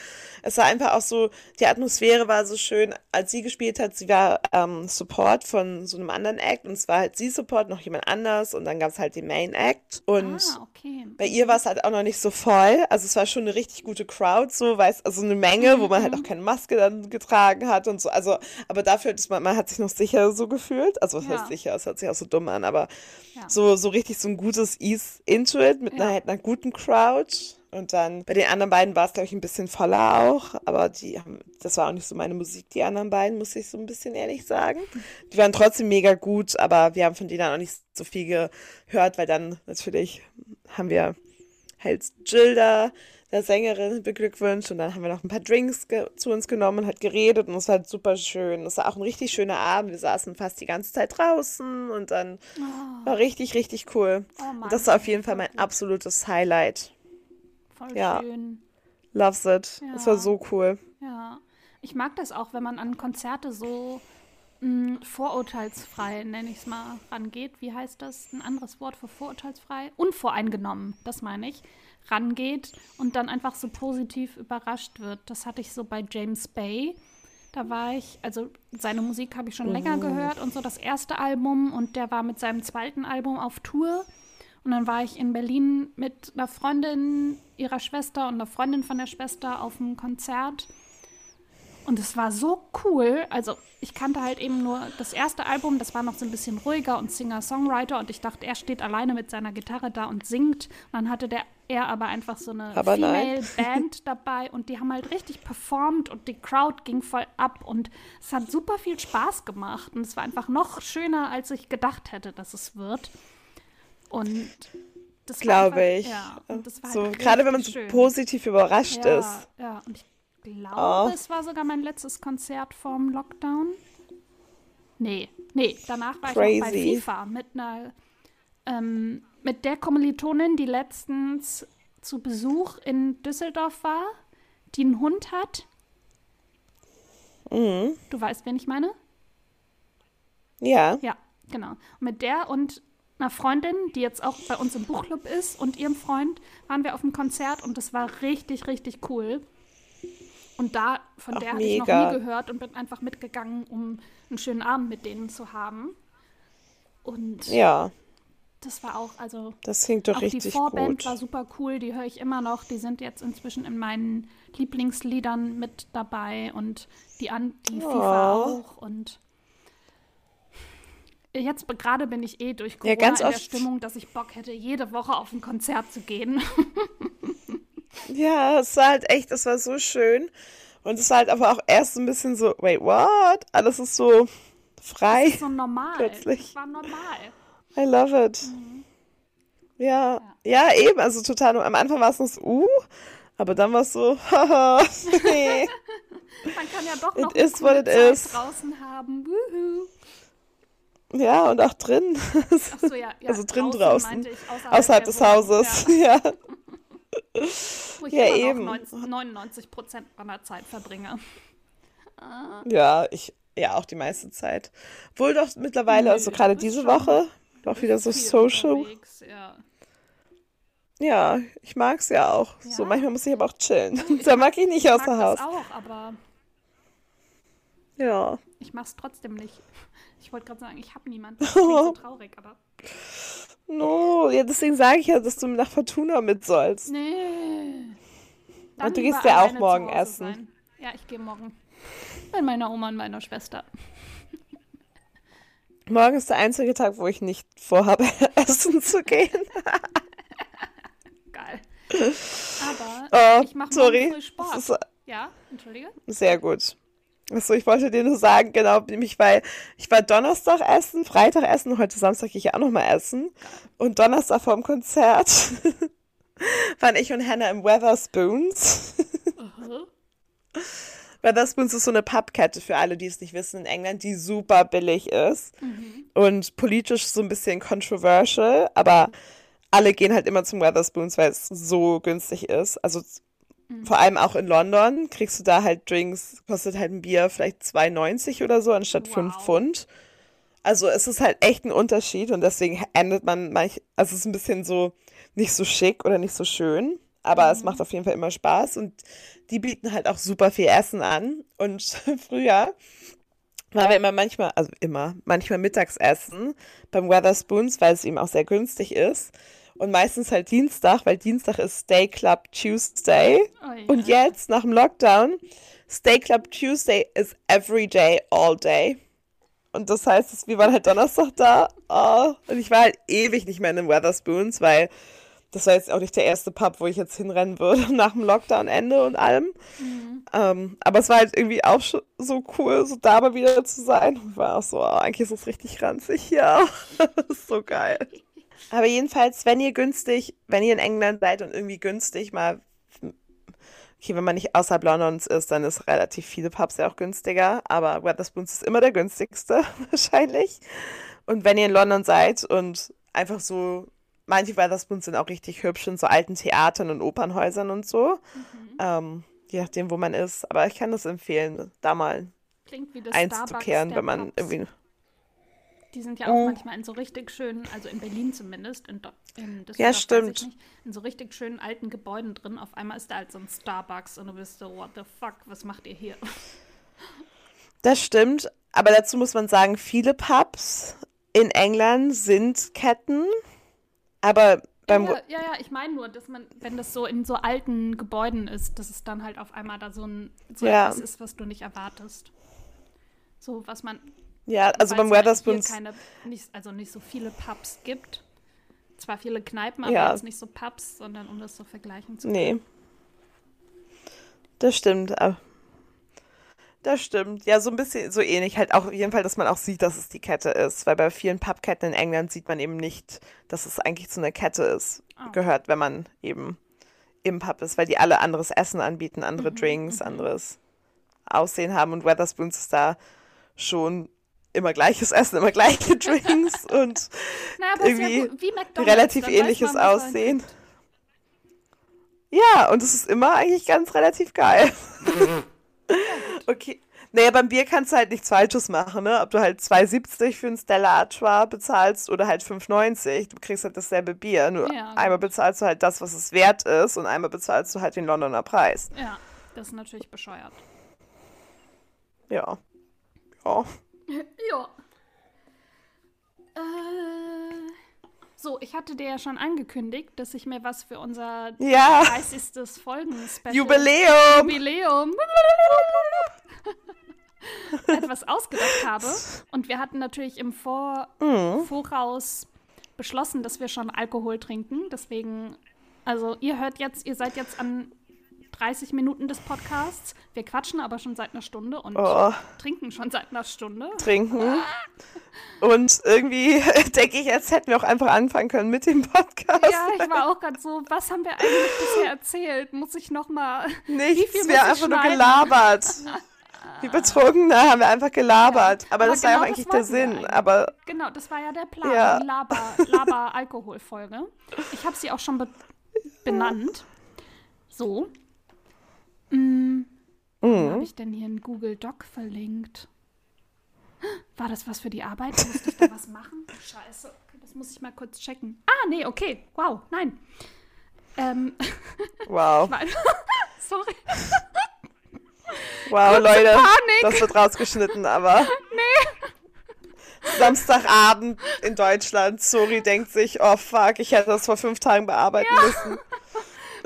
es war einfach auch so, die Atmosphäre war so schön, als sie gespielt hat, sie war ähm, Support von so einem anderen Act und es war halt sie Support, noch jemand anders und dann gab es halt den Main Act und Ah, okay. bei ihr war es halt auch noch nicht so voll. Also es war schon eine richtig gute Crowd, so weiß, also eine Menge, wo man halt auch keine Maske dann getragen hat und so. Also, aber dafür ist man, man hat sich noch sicher so gefühlt. Also was Ja. heißt sicher, es hört sich auch so dumm an, aber Ja. so, so richtig so ein gutes Ease into it mit einer, Ja. halt einer guten Crowd. Und dann bei den anderen beiden war es, glaube ich, ein bisschen voller auch. Aber die haben, das war auch nicht so meine Musik, die anderen beiden, muss ich so ein bisschen ehrlich sagen. Die waren trotzdem mega gut, aber wir haben von denen auch nicht so viel gehört, weil dann natürlich haben wir halt Jill da, der Sängerin beglückwünscht und dann haben wir noch ein paar Drinks zu uns genommen und hat geredet und es war halt super schön. Es war auch ein richtig schöner Abend. Wir saßen fast die ganze Zeit draußen und dann oh. war richtig, richtig cool. Oh Mann, das war auf jeden Fall mein gut. absolutes Highlight. Voll ja. schön. Loves it. Ja. Das war so cool. Ja. Ich mag das auch, wenn man an Konzerte so mh, vorurteilsfrei, nenne ich es mal, rangeht. Wie heißt das? Ein anderes Wort für vorurteilsfrei? Unvoreingenommen, das meine ich. Rangeht und dann einfach so positiv überrascht wird. Das hatte ich so bei James Bay. Da war ich, also seine Musik habe ich schon länger mhm. gehört und so das erste Album und der war mit seinem zweiten Album auf Tour. Und dann war ich in Berlin mit einer Freundin ihrer Schwester und einer Freundin von der Schwester auf einem Konzert. Und es war so cool. Also ich kannte halt eben nur das erste Album, das war noch so ein bisschen ruhiger und Singer-Songwriter. Und ich dachte, er steht alleine mit seiner Gitarre da und singt. Und dann hatte der, er aber einfach so eine Female-Band dabei und die haben halt richtig performt und die Crowd ging voll ab. Und es hat super viel Spaß gemacht. Und es war einfach noch schöner, als ich gedacht hätte, dass es wird. Und das glaube ich. Ja, so, halt gerade wenn man so schön. positiv überrascht ja, ist. Ja, und ich glaube, oh. es war sogar mein letztes Konzert vorm Lockdown. Nee, nee, danach war Crazy. ich noch bei FIFA mit einer, ähm, mit der Kommilitonin, die letztens zu Besuch in Düsseldorf war, die einen Hund hat. Mhm. Du weißt, wen ich meine? Ja. Ja, genau. Mit der und einer Freundin, die jetzt auch bei uns im Buchclub ist, und ihrem Freund waren wir auf dem Konzert und das war richtig, richtig cool. Und da, von Ach, der habe ich noch nie gehört und bin einfach mitgegangen, um einen schönen Abend mit denen zu haben. Und ja. das war auch, also das klingt doch auch richtig die Vorband gut. war super cool, die höre ich immer noch. Die sind jetzt inzwischen in meinen Lieblingsliedern mit dabei und die, An die oh. FIFA auch. Und jetzt gerade bin ich eh durch Corona ja, ganz in der Stimmung, dass ich Bock hätte, jede Woche auf ein Konzert zu gehen. ja, es war halt echt, es war so schön. Und es war halt aber auch erst ein bisschen so, wait, what? Alles ist so frei. Das ist so normal. Plötzlich. Das war normal. I love it. Mhm. Ja, ja, ja, eben. Also total. Am Anfang war es noch so, uh, aber dann war es so, haha, nee. Man kann ja doch noch it is what it is. draußen haben. Woohoo. Ja, und auch drin. Ach so, ja, ja. Also drin draußen. draußen. außerhalb, außerhalb des Hauses. Ja. ja. Wo ich ja, eben. 99 Prozent meiner Zeit verbringe. Ja, ich, ja, auch die meiste Zeit. Wohl doch mittlerweile, also gerade diese Woche, doch wieder so social. Ja. ja, ich mag es ja auch. Ja? So, manchmal muss ich aber auch chillen. da mag ich nicht ich außer Haus. Ich auch, aber. Ja. Ich mach's trotzdem nicht. Ich wollte gerade sagen, ich habe niemanden. Das klingt so traurig, aber. No, ja, deswegen sage ich ja, dass du nach Fortuna mit sollst. Nee. Dann und du gehst ja auch morgen essen. Sein. Ja, ich gehe morgen. Bei meiner Oma und meiner Schwester. Morgen ist der einzige Tag, wo ich nicht vorhabe, essen zu gehen. Geil. Aber oh, ich mache Sport. Ist, ja, entschuldige. Sehr gut. Achso, ich wollte dir nur sagen, genau, nämlich weil ich war Donnerstag essen, Freitag essen, heute Samstag gehe ich ja auch nochmal essen. Und Donnerstag vorm Konzert waren ich und Hannah im Weatherspoons. uh Weatherspoons ist so eine Pappkette für alle, die es nicht wissen, in England, die super billig ist mhm. und politisch so ein bisschen controversial, aber alle gehen halt immer zum Weatherspoons, weil es so günstig ist. Also vor allem auch in London kriegst du da halt Drinks, kostet halt ein Bier vielleicht 2,90 oder so anstatt wow. 5 Pfund. Also es ist halt echt ein Unterschied und deswegen endet man manch, also es ist ein bisschen so nicht so schick oder nicht so schön, aber mhm. es macht auf jeden Fall immer Spaß und die bieten halt auch super viel Essen an und früher waren wir immer manchmal, also immer, manchmal Mittagsessen beim Weatherspoons, weil es ihm auch sehr günstig ist und meistens halt Dienstag, weil Dienstag ist Stay Club Tuesday. Oh, ja. Und jetzt nach dem Lockdown, Stay Club Tuesday is every day, all day. Und das heißt, wir waren halt Donnerstag da. Oh, und ich war halt ewig nicht mehr in den Weatherspoons, weil das war jetzt auch nicht der erste Pub, wo ich jetzt hinrennen würde nach dem Lockdown-Ende und allem. Mhm. Ähm, aber es war halt irgendwie auch so cool, so da mal wieder zu sein. Und war auch so, oh, eigentlich ist es richtig ranzig hier. das ist so geil. Aber jedenfalls, wenn ihr günstig, wenn ihr in England seid und irgendwie günstig mal okay, wenn man nicht außerhalb Londons ist, dann ist relativ viele Pubs ja auch günstiger, aber Wetherspoons ist immer der günstigste wahrscheinlich. Und wenn ihr in London seid und einfach so, manche Wetherspoons sind auch richtig hübsch in so alten Theatern und Opernhäusern und so, Mhm. ähm, je nachdem, wo man ist. Aber ich kann das empfehlen, da mal Klingt wie das Starbucks der wenn man Pubs. irgendwie. Die sind ja auch Oh. manchmal in so richtig schönen, also in Berlin zumindest, in, in Ja, stimmt. nicht, in so richtig schönen alten Gebäuden drin. Auf einmal ist da halt so ein Starbucks und du bist so, what the fuck, was macht ihr hier? Das stimmt, aber dazu muss man sagen, viele Pubs in England sind Ketten, aber beim ja, ja, ja, ich meine nur, dass man, wenn das so in so alten Gebäuden ist, dass es dann halt auf einmal da so ein so Ja. etwas ist, was du nicht erwartest. So, was man ja, also weil beim keine, nicht, also nicht so viele Pubs gibt. Zwar viele Kneipen, aber Ja. jetzt nicht so Pubs, sondern um das so vergleichen zu nee. Das stimmt, aber das stimmt. Ja, so ein bisschen so ähnlich halt auch auf jeden Fall, dass man auch sieht, dass es die Kette ist, weil bei vielen Pubketten in England sieht man eben nicht, dass es eigentlich zu einer Kette ist, Ah. gehört, wenn man eben im Pub ist, weil die alle anderes Essen anbieten, andere Mhm, Drinks, anderes Aussehen haben und Wetherspoons ist da schon immer gleiches Essen, immer gleiche Drinks und ja irgendwie McDonald's, relativ ähnliches man, was man Aussehen. Ja, und es ist immer eigentlich ganz relativ geil. okay. Naja, beim Bier kannst du halt nichts Falsches machen, ne? Ob du halt 2,70 für ein Stella Artois bezahlst oder halt 5,90. Du kriegst halt dasselbe Bier. Nur Ja, einmal bezahlst du halt das, was es wert ist und einmal bezahlst du halt den Londoner Preis. Ja, das ist natürlich bescheuert. Ja. Ja. Ja. Äh, so, ich hatte dir ja schon angekündigt, dass ich mir was für unser Ja. 30. Folgen-Special Jubiläum! Jubiläum etwas ausgedacht habe. Und wir hatten natürlich im Vor Mhm. Voraus beschlossen, dass wir schon Alkohol trinken. Deswegen, also ihr hört jetzt, ihr seid jetzt an 30 Minuten des Podcasts. Wir quatschen aber schon seit einer Stunde und Oh, trinken schon seit einer Stunde. trinken. Und irgendwie denke ich, jetzt hätten wir auch einfach anfangen können mit dem Podcast. Ja, ich war auch gerade so, was haben wir eigentlich bisher erzählt? Muss ich noch mal Nichts, wir haben einfach nur gelabert. Wie Betrunkene haben wir einfach gelabert. aber, aber das war ja genau auch eigentlich das der Sinn. eigentlich. Aber Genau, das war ja der Plan, Ja. Laber, Laber-Alkohol-Folge. Ich habe sie auch schon be benannt. So. Mm, Wo habe ich denn hier einen Google Doc verlinkt? War das was für die Arbeit? Musste ich da was machen? Scheiße. Das muss ich mal kurz checken. Ah, nee, okay. Wow, nein. Ähm, wow, sorry. wow, Leute, Panik. das wird rausgeschnitten, aber. Nee. Samstagabend in Deutschland, Sori denkt sich, oh fuck, ich hätte das vor fünf Tagen bearbeiten müssen.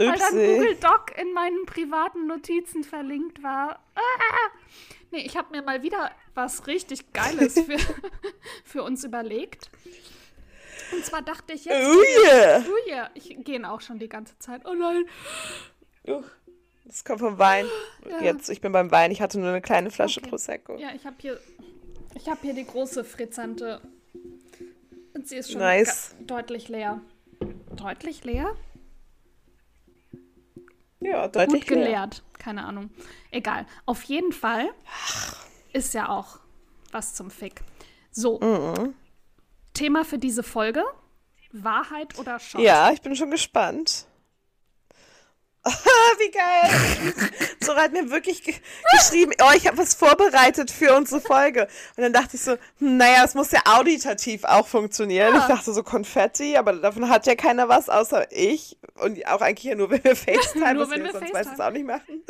Weil dann. Google Doc in meinen privaten Notizen verlinkt war. Ah! Nee, ich habe mir mal wieder was richtig Geiles für, für uns überlegt. Und zwar dachte ich jetzt, Oh yeah. oh yeah, ich gehe auch schon die ganze Zeit. Oh nein. Uh, Das kommt vom Wein. Jetzt, ich bin beim Wein, ich hatte nur eine kleine Flasche Okay. Prosecco. Ja, ich habe hier, ich habe hier die große Frizzante. Und sie ist schon Nice. deutlich leer. Deutlich leer? Ja, deutlich gut leer. geleert. Keine Ahnung. Egal. Auf jeden Fall ist ja auch was zum Fick. So. Mhm. Thema für diese Folge: Wahrheit oder Shot? Ja, ich bin schon gespannt. Wie geil! Zora hat mir wirklich ge geschrieben, oh, ich habe was vorbereitet für unsere Folge. Und dann dachte ich so, hm, naja, es muss ja auditativ auch funktionieren. Ich dachte so Konfetti, aber davon hat ja keiner was, außer ich. Und auch eigentlich ja nur, wenn wir FaceTime, Nur was wenn wir wir sonst meistens FaceTime. auch nicht machen.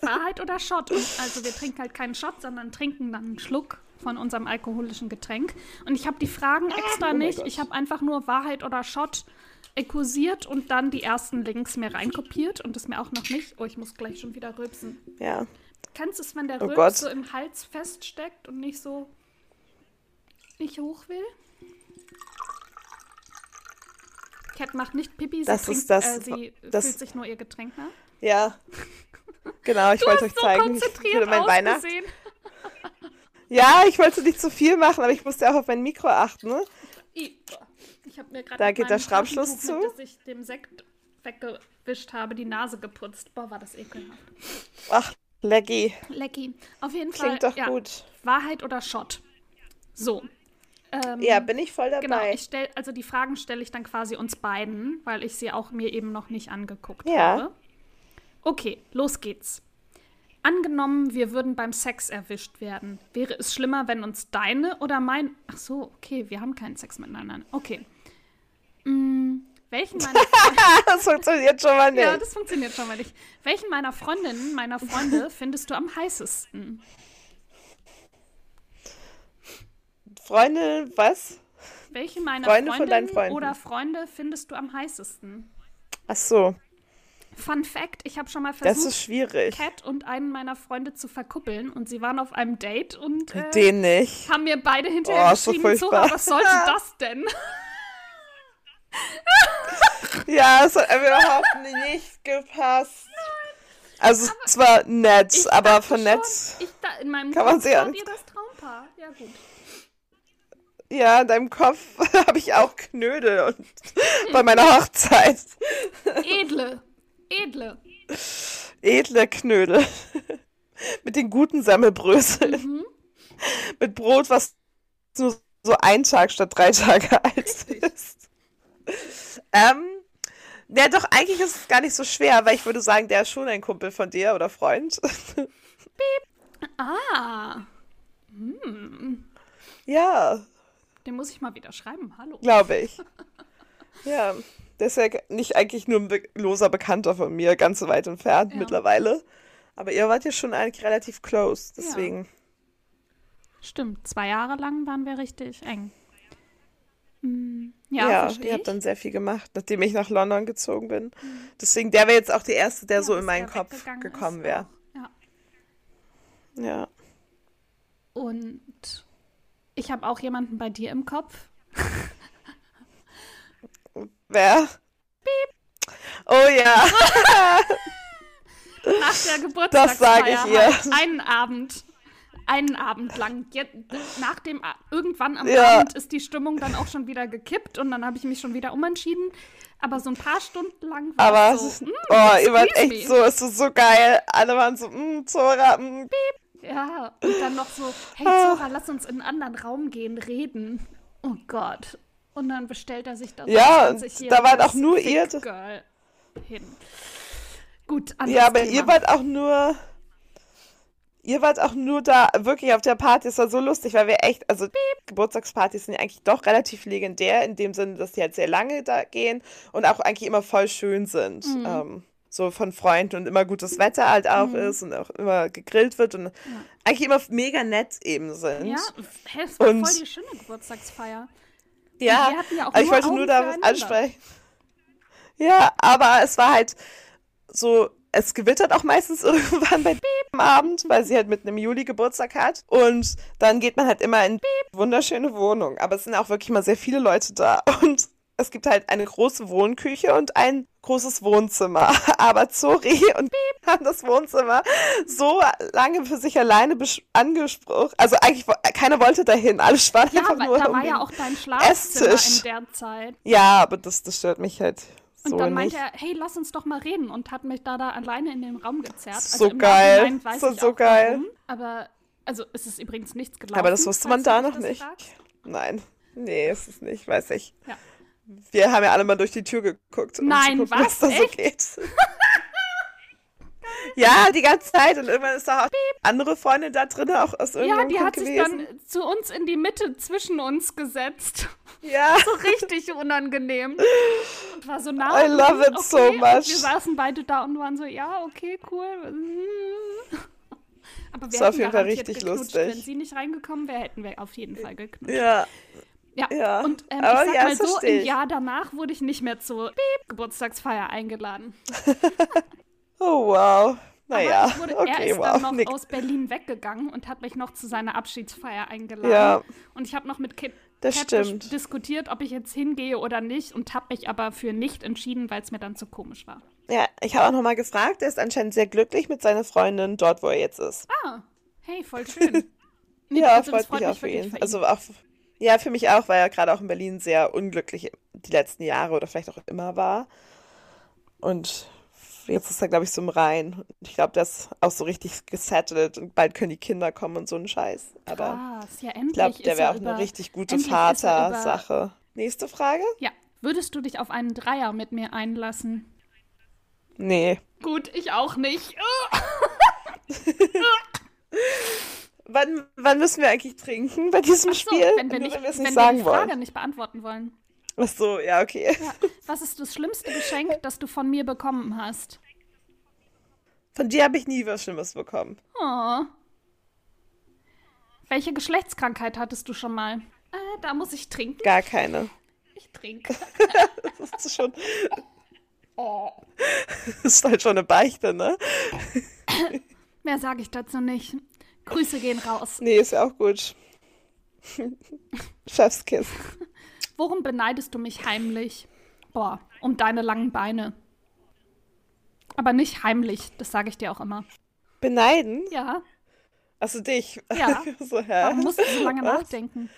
Wahrheit oder Shot? Und also wir trinken halt keinen Shot, sondern trinken dann einen Schluck von unserem alkoholischen Getränk. Und ich habe die Fragen extra Oh nicht. Gott. Ich habe einfach nur Wahrheit oder Shot kursiert und dann die ersten Links mir reinkopiert und das mir auch noch nicht. Oh, ich muss gleich schon wieder rülpsen. Ja. Kennst du es, wenn der Oh Rülps Gott. so im Hals feststeckt und nicht so nicht hoch will? Cat macht nicht Pipi, sie, Das trinkt, ist das- äh, sie das- füllt sich nur ihr Getränk nach. Ja. Genau, ich wollte euch so zeigen. Ich würde mein Weihnacht. ausgesehen. Ja, ich wollte nicht zu viel machen, aber ich musste auch auf mein Mikro achten. Ne? Ich habe mir gerade Da geht der Schraubschluss zu. das ich dem Sekt weggewischt habe, die Nase geputzt. Boah, war das ekelhaft. Ach, Leggy. Lecky. Auf jeden Fall. Klingt doch ja, gut. Wahrheit oder Shot? So. Ähm, Ja, bin ich voll dabei. Genau, ich stell, also die Fragen stelle ich dann quasi uns beiden, weil ich sie auch mir eben noch nicht angeguckt Ja. habe. Okay, los geht's. Angenommen, wir würden beim Sex erwischt werden. Wäre es schlimmer, wenn uns deine oder mein. Ach so, okay, wir haben keinen Sex miteinander. Okay. Mm, welchen meiner das funktioniert schon mal nicht. Ja, das funktioniert schon mal nicht. Welchen meiner Freundinnen, meiner Freunde findest du am heißesten? Freunde, was? Welche meiner Freunde von Freundinnen deinen Freunden. oder Freunde findest du am heißesten? Ach so, Fun Fact: Ich habe schon mal das versucht, ist schwierig. Cat und einen meiner Freunde zu verkuppeln und sie waren auf einem Date und äh, Den nicht. haben mir beide hinterher Oh, ist so geschrieben, Zora, was sollte das denn? Ja, es hat überhaupt nicht gepasst. Also es war nett, aber von nett. In meinem Kann man sehr wart ihr das Traumpaar. Ja, gut. Ja, in deinem Kopf habe ich auch Knödel und bei meiner Hochzeit Edle. Edle. edle Knödel mit den guten Semmelbröseln. Mhm. Mit Brot, was nur so ein Tag statt drei Tage alt Richtig. ist. Ähm, ja, doch, eigentlich ist es gar nicht so schwer, weil ich würde sagen, der ist schon ein Kumpel von dir oder Freund. Ah, ja, den muss ich mal wieder schreiben. Hallo. glaube ich. Ja, der ist ja nicht eigentlich nur ein be loser Bekannter von mir, ganz so weit entfernt Ja. mittlerweile. Aber ihr wart ja schon eigentlich relativ close, deswegen. Stimmt, zwei Jahre lang waren wir richtig eng. Hm, Ja, Ja, ihr ich. habt dann sehr viel gemacht, nachdem ich nach London gezogen bin. Deswegen, der wäre jetzt auch der Erste, der Ja, so in meinen Kopf gekommen wäre. Ja. Ja. Und ich habe auch jemanden bei dir im Kopf. Wer? Oh ja, Nach der Geburtstagsfeier. sag ich ihr. Halt einen Abend. Einen Abend lang. Jetzt, nach dem irgendwann am Ja. Abend ist die Stimmung dann auch schon wieder gekippt und dann habe ich mich schon wieder umentschieden. Aber so ein paar Stunden lang war aber es so. "Mm, oh, ihr wart echt me." so, es ist so geil. Alle waren so, mm, Zora, mm. Ja, und dann noch so, hey Ah. Zora, lass uns in einen anderen Raum gehen, reden. Oh Gott. Und dann bestellt er sich da so Ja, ein und 20-jähriges da war auch nur ihr- hin. Gut, Ja, aber Thema. ihr wart auch nur. Ihr wart auch nur da wirklich auf der Party. Es war so lustig, weil wir echt, also Geburtstagspartys sind ja eigentlich doch relativ legendär, in dem Sinne, dass die halt sehr lange da gehen und auch eigentlich immer voll schön sind. Mhm. Ähm, so von Freunden und immer gutes Wetter halt auch Mhm. ist und auch immer gegrillt wird und eigentlich immer mega nett eben sind. Ja, hä, es war Und- voll die schöne Geburtstagsfeier. Ja, ja aber ich wollte nur da was füreinander. ansprechen. Ja, aber es war halt so, es gewittert auch meistens irgendwann bei am Abend, weil sie halt mitten im Juli Geburtstag hat. Und dann geht man halt immer in wunderschöne Wohnung. Aber es sind auch wirklich mal sehr viele Leute da. Und es gibt halt eine große Wohnküche und ein großes Wohnzimmer. Aber Zori und haben das Wohnzimmer so lange für sich alleine angesprochen. Also eigentlich, keiner wollte dahin. Alle waren Ja, einfach nur da um war ja auch dein Schlafzimmer Esstisch. in der Zeit. ja, aber das, das stört mich halt Und so dann nicht. meinte er, hey, lass uns doch mal reden und hat mich da da alleine in den Raum gezerrt. Also So im geil. Weiß So- so geil. Warum, aber, also es ist übrigens nichts gelaufen. aber das wusste man da noch nicht. fragst. Nein, nee, ist es nicht, weiß ich. Ja. Wir haben ja alle mal durch die Tür geguckt. um Nein, gucken, was? was da so geht. ja, die ganze Zeit. Und irgendwann ist da auch andere Freundin da drin, auch aus Ja, irgendeinem die Grund hat sich gewesen. dann zu uns in die Mitte zwischen uns gesetzt. ja, So richtig unangenehm. War so nah. I love it so okay, much. Und wir saßen beide da und waren so, ja, okay, cool. Aber wir Das war auf jeden Fall richtig geknutscht. lustig. Wenn sie nicht reingekommen wäre, hätten wir auf jeden Fall geknutscht. ja, Ja, Ja, und ähm, aber ich sag ja, mal so, im. Jahr danach wurde ich nicht mehr zur Geburtstagsfeier eingeladen. oh wow. Aber Naja, ich wurde, er okay, ist wow. dann noch Nick. aus Berlin weggegangen und hat mich noch zu seiner Abschiedsfeier eingeladen. Ja. Und ich habe noch mit Kit Das stimmt. diskutiert, ob ich jetzt hingehe oder nicht und habe mich aber für nicht entschieden, weil es mir dann zu komisch war. Ja, ich habe auch nochmal gefragt, er ist anscheinend sehr glücklich mit seiner Freundin dort, wo er jetzt ist. Ah, hey, voll schön. Nee, ja, also das freut, mich auch für ihn. für Also auch, ja, für mich auch, weil er gerade auch in Berlin sehr unglücklich die letzten Jahre oder vielleicht auch immer war. Und jetzt ist er, glaube ich, so im Rhein. Ich glaube, der ist auch so richtig gesettelt und bald können die Kinder kommen und so ein Scheiß. Aber Krass, ja, ich endlich glaube, der wäre auch über, eine richtig gute er Vatersache. Nächste Frage? Ja, würdest du dich auf einen Dreier mit mir einlassen? Nee. Gut, ich auch nicht. Wann, wann müssen wir eigentlich trinken bei diesem so, Spiel? wenn wir, nicht, wenn wir es wenn nicht wir sagen die Frage wollen. nicht beantworten wollen. Ach so, ja, okay. Ja. Was ist das schlimmste Geschenk, das du von mir bekommen hast? Von dir habe ich nie was Schlimmes bekommen. Oh. Welche Geschlechtskrankheit hattest du schon mal? Äh, da muss ich trinken. Gar keine. Ich trinke. Das ist schon. Oh. Das ist halt schon eine Beichte, ne? Mehr sage ich dazu nicht. Grüße gehen raus. Nee, ist ja auch gut. Chefskiss. Worum beneidest du mich heimlich? Boah, um deine langen Beine. Aber nicht heimlich, das sage ich dir auch immer. Beneiden? Ja, Achso, dich. Ja. so, hä? warum musst du so lange Was? nachdenken?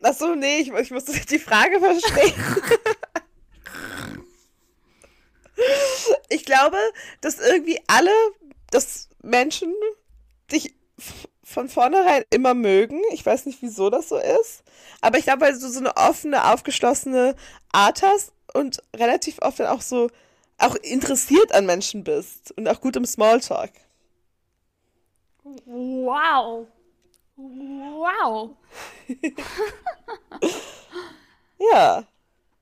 Achso, nee, ich, ich musste die Frage verstehen. ich glaube, dass irgendwie alle, dass Menschen dich von vornherein immer mögen. Ich weiß nicht, wieso das so ist. Aber ich glaube, weil du so eine offene, aufgeschlossene Art hast und relativ oft dann auch so auch interessiert an Menschen bist und auch gut im Smalltalk. Wow. Wow. Ja.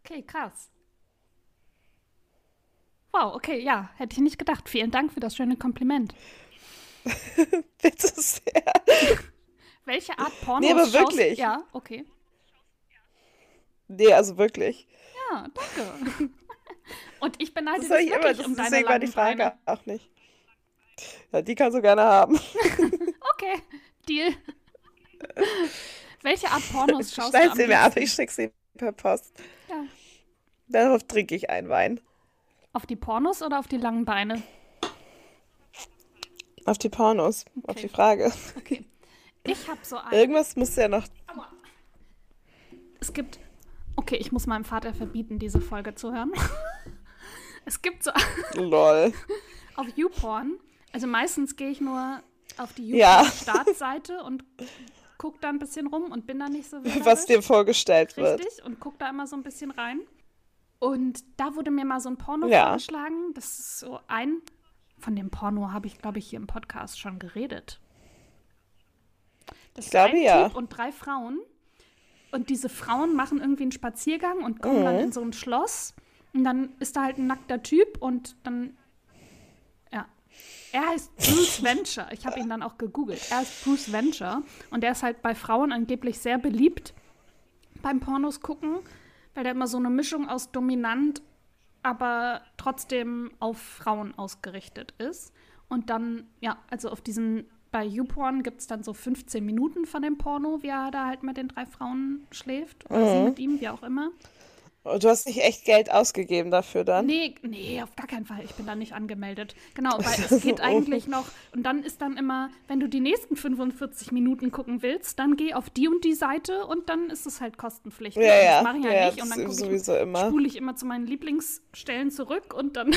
Okay, krass. Wow, okay, ja, hätte ich nicht gedacht. Vielen Dank für das schöne Kompliment. Bitte sehr. Welche Art Pornos Nee, aber schaust- wirklich. Ja, okay. Nee, also wirklich. Ja, danke. Und ich beneide Das dich ich immer, wirklich das, um deine deswegen war die Frage Beine. auch nicht. Ja, die kannst du gerne haben. Okay, Deal. Welche Art Pornos schaust du Schneid am sie mir ab, ich schick sie per Post. Ja. Darauf trinke ich einen Wein. Auf die Pornos oder auf die langen Beine? Auf die Pornos, auf Okay. die Frage. Okay. Ich habe so ein. Irgendwas muss ja noch. Aua. Es gibt. Okay, ich muss meinem Vater verbieten, diese Folge zu hören. es gibt so Lol. auf YouPorn. Also meistens gehe ich nur auf die Ja. YouPorn-Startseite und gucke da ein bisschen rum und bin da nicht so Was wählerisch. dir vorgestellt wird. Richtig, und guck da immer so ein bisschen rein. Und da wurde mir mal so ein Porno Ja. vorgeschlagen. Das ist so ein. Von dem Porno habe ich, glaube ich, hier im Podcast schon geredet. Das Ich glaube, ja. Typ und drei Frauen. Und diese Frauen machen irgendwie einen Spaziergang und kommen Mhm. dann in so ein Schloss. Und dann ist da halt ein nackter Typ und dann. Ja. Er heißt Bruce Venture. Ich habe ihn dann auch gegoogelt. Er ist Bruce Venture. Und der ist halt bei Frauen angeblich sehr beliebt beim Pornos gucken, weil der immer so eine Mischung aus dominant, aber trotzdem auf Frauen ausgerichtet ist. Und dann, ja, also auf diesen, bei YouPorn gibt es dann so 15 Minuten von dem Porno, wie er da halt mit den drei Frauen schläft. Oder sie mit ihm, wie auch immer. Du hast nicht echt Geld ausgegeben dafür dann? Nee, nee, auf gar keinen Fall. Ich bin da nicht angemeldet. Genau, weil es geht eigentlich noch. Und dann ist dann immer, wenn du die nächsten 45 Minuten gucken willst, dann geh auf die und die Seite und dann ist es halt kostenpflichtig. Ja, ja. Das mache ich ja, Ja, nicht. Und dann gucke ich, sowieso immer. spule ich immer zu meinen Lieblingsstellen zurück und dann.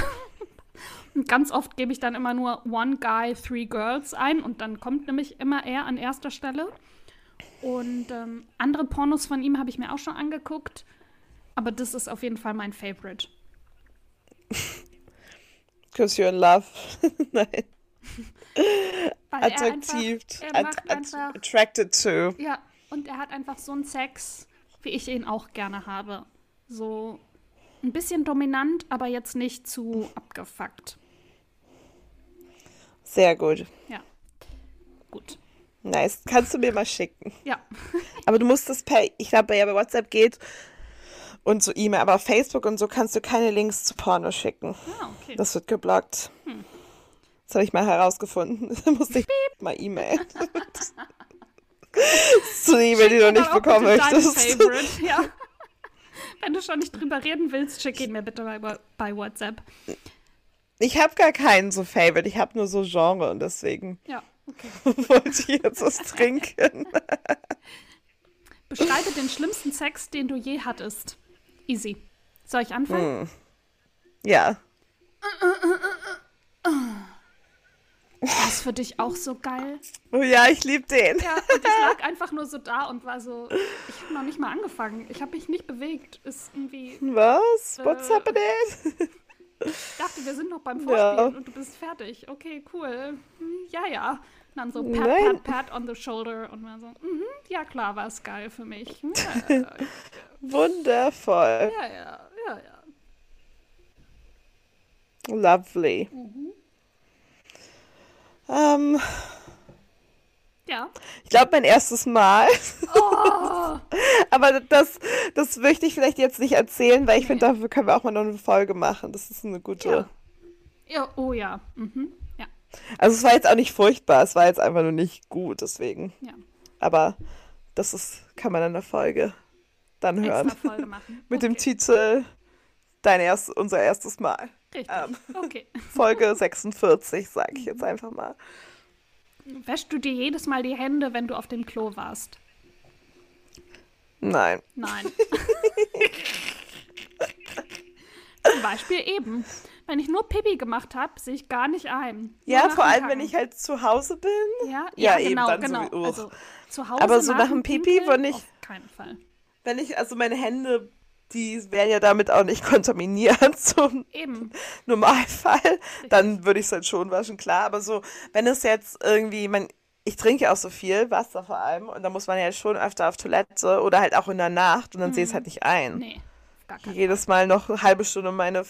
und ganz oft gebe ich dann immer nur One Guy, Three Girls ein und dann kommt nämlich immer er an erster Stelle. Und ähm, andere Pornos von ihm habe ich mir auch schon angeguckt. Aber das ist auf jeden Fall mein Favorite. Because you're in love. Nein. Weil er Attraktiv. einfach, er einfach, attracted to. ja, und er hat einfach so einen Sex, wie ich ihn auch gerne habe. So ein bisschen dominant, aber jetzt nicht zu abgefuckt. Sehr gut. Ja. Gut. Nice. Kannst du mir mal schicken. Ja. Aber du musst das per, ich glaube, ja, bei WhatsApp geht und so E-Mail, aber auf Facebook und so kannst du keine Links zu Porno schicken. Ah, okay. Das wird geblockt. Das habe ich mal herausgefunden. Da musste ich mal E-Mail. Das ist so eine E-Mail, die du nicht bekommen möchtest. Ja. Wenn du schon nicht drüber reden willst, schick ihn mir bitte bei, bei WhatsApp. Ich habe gar keinen so Favorite, ich habe nur so Genre und deswegen Ja, okay. wollte ich jetzt was trinken. Beschreibe den schlimmsten Sex, den du je hattest. Easy. Soll ich anfangen? Ja. Das ist für dich auch so geil. Oh ja, ich liebe den. Ja, und ich lag einfach nur so da und war so, ich habe noch nicht mal angefangen. Ich habe mich nicht bewegt. Ist irgendwie, Was? What's Äh. happening? ich dachte, wir sind noch beim Ja. Vorspielen und du bist fertig. Okay, cool. Hm, Ja, ja. Und dann so pat, Nein. pat, pat on the shoulder und war so, mhm, ja klar, war es geil für mich. Ja, ja, Wundervoll. ja, ja, ja. ja. Lovely. Ähm, Ja. ich glaube, mein erstes Mal. Oh, Aber das, das möchte ich vielleicht jetzt nicht erzählen, weil ich Nee. finde, dafür können wir auch mal noch eine Folge machen. Das ist eine gute. ja. ja. Oh ja. Mhm. Also es war jetzt auch nicht furchtbar, es war jetzt einfach nur nicht gut, deswegen. Ja. Aber das ist, kann man in der Folge dann hören. Extra Folge machen. Mit dem Okay. Titel Dein erst, unser erstes Mal. Richtig. ähm. Okay. Folge 46, sage ich jetzt einfach mal. Wäschst du dir jedes Mal die Hände, wenn du auf dem Klo warst? Nein. Nein. Zum Beispiel eben. Wenn ich nur Pipi gemacht habe, sehe ich gar nicht ein. Ja, nach vor allem, wenn ich halt zu Hause bin. Ja, Ja, ja, eben, genau, dann genau. Also zu Hause Aber so nach dem dem Pipi, Pinkeln wenn ich- Auf keinen Fall. Wenn ich, also meine Hände, die wären ja damit auch nicht kontaminiert zum Eben. Normalfall, dann würde ich es halt schon waschen, klar. Aber so, wenn es jetzt irgendwie, man, ich trinke ja auch so viel, Wasser vor allem, und da muss man ja schon öfter auf Toilette oder halt auch in der Nacht und dann sehe ich es halt nicht ein. Nee, gar keinen Jedes Mal noch eine halbe Stunde meine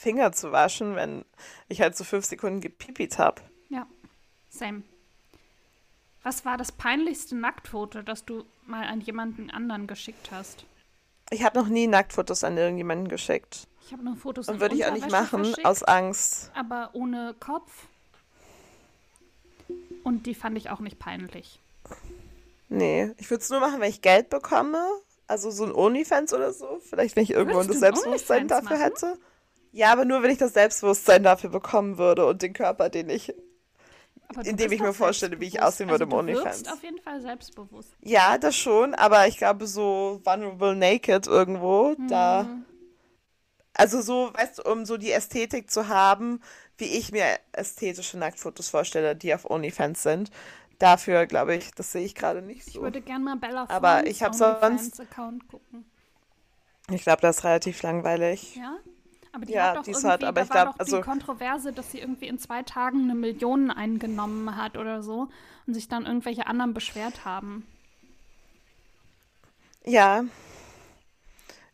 Finger zu waschen, wenn ich halt so fünf Sekunden gepipit habe. Ja, same. Was war das peinlichste Nacktfoto, das du mal an jemanden anderen geschickt hast? Ich habe noch nie Nacktfotos an irgendjemanden geschickt. Ich habe nur Fotos Und würde ich auch nicht machen, verschickt, aus Angst. aber ohne Kopf. Und die fand ich auch nicht peinlich. Nee, ich würde es nur machen, wenn ich Geld bekomme. Also so ein Onlyfans oder so. Vielleicht, wenn ich irgendwo das Selbstbewusstsein dafür machen? hätte. Ja, aber nur, wenn ich das Selbstbewusstsein dafür bekommen würde und den Körper, den ich. Aber du Indem ich mir vorstelle, wie ich aussehen würde also im du OnlyFans. wirkst auf jeden Fall selbstbewusst. Ja, das schon, aber ich glaube, so vulnerable naked irgendwo, da. Mhm. Also so, weißt du, um so die Ästhetik zu haben, wie ich mir ästhetische Nacktfotos vorstelle, die auf OnlyFans sind. Dafür glaube ich, das sehe ich gerade nicht Ich so. würde gerne mal Bella Aber Thornes ich hab sonst- OnlyFans-Account gucken. Ich glaube, das ist relativ langweilig. Ja? Aber die Ja, hat doch die irgendwie, hart, aber da ich war glaub, doch also- die Kontroverse, dass sie irgendwie in zwei Tagen eine Million eingenommen hat oder so und sich dann irgendwelche anderen beschwert haben. Ja.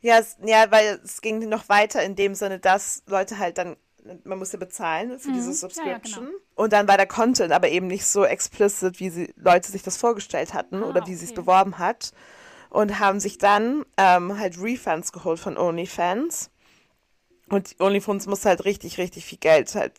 Ja, es, ja, weil es ging noch weiter in dem Sinne, dass Leute halt dann, man musste bezahlen für diese Mhm. Ja, ja, Subscription. genau. Und dann war der Content aber eben nicht so explicit, wie sie Leute sich das vorgestellt hatten Ah, oder wie sie es okay. beworben hat. Und haben sich dann ähm, halt Refunds geholt von OnlyFans. Und OnlyFans musste halt richtig, richtig viel Geld halt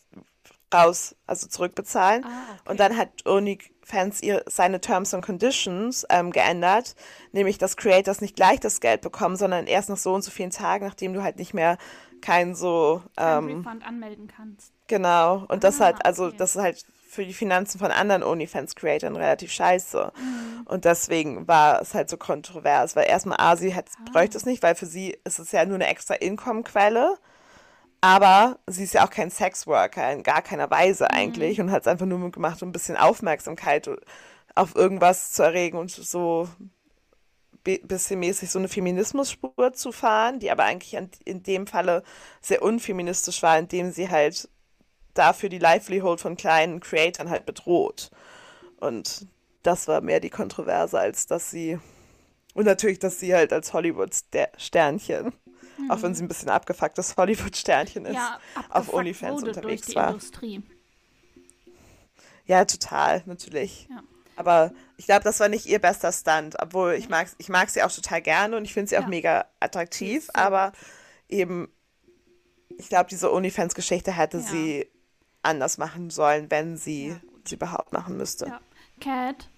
raus, also zurückbezahlen. Ah, okay. Und dann hat OnlyFans ihr, seine Terms and Conditions ähm, geändert, nämlich dass Creators nicht gleich das Geld bekommen, sondern erst nach so und so vielen Tagen, nachdem du halt nicht mehr kein so, Kein ähm, Refund anmelden kannst. genau. Und das Ah, halt, also okay. das ist halt für die Finanzen von anderen OnlyFans-Creatoren relativ scheiße. Mhm. Und deswegen war es halt so kontrovers, weil erstmal Asi hat, Ah. bräuchte es nicht, weil für sie ist es ja nur eine extra Income-Quelle. Aber sie ist ja auch kein Sexworker in gar keiner Weise Mhm. eigentlich und hat es einfach nur gemacht, um ein bisschen Aufmerksamkeit auf irgendwas zu erregen und so bi- bisschen mäßig so eine Feminismusspur zu fahren, die aber eigentlich in dem Falle sehr unfeministisch war, indem sie halt dafür die Livelihood von kleinen Creatoren halt bedroht. Und das war mehr die Kontroverse, als dass sie. Und natürlich, dass sie halt als Hollywood-Sternchen, auch wenn sie ein bisschen abgefucktes Hollywood-Sternchen ist, Ja, auf OnlyFans wurde unterwegs durch die war. Industrie. Ja, total, natürlich. Ja. Aber ich glaube, das war nicht ihr bester Stunt, obwohl ich mag, ich mag sie auch total gerne und ich finde sie auch Ja. mega attraktiv, aber eben, ich glaube, diese OnlyFans-Geschichte hätte Ja. sie anders machen sollen, wenn sie Ja, sie überhaupt machen müsste. Ja. Cat,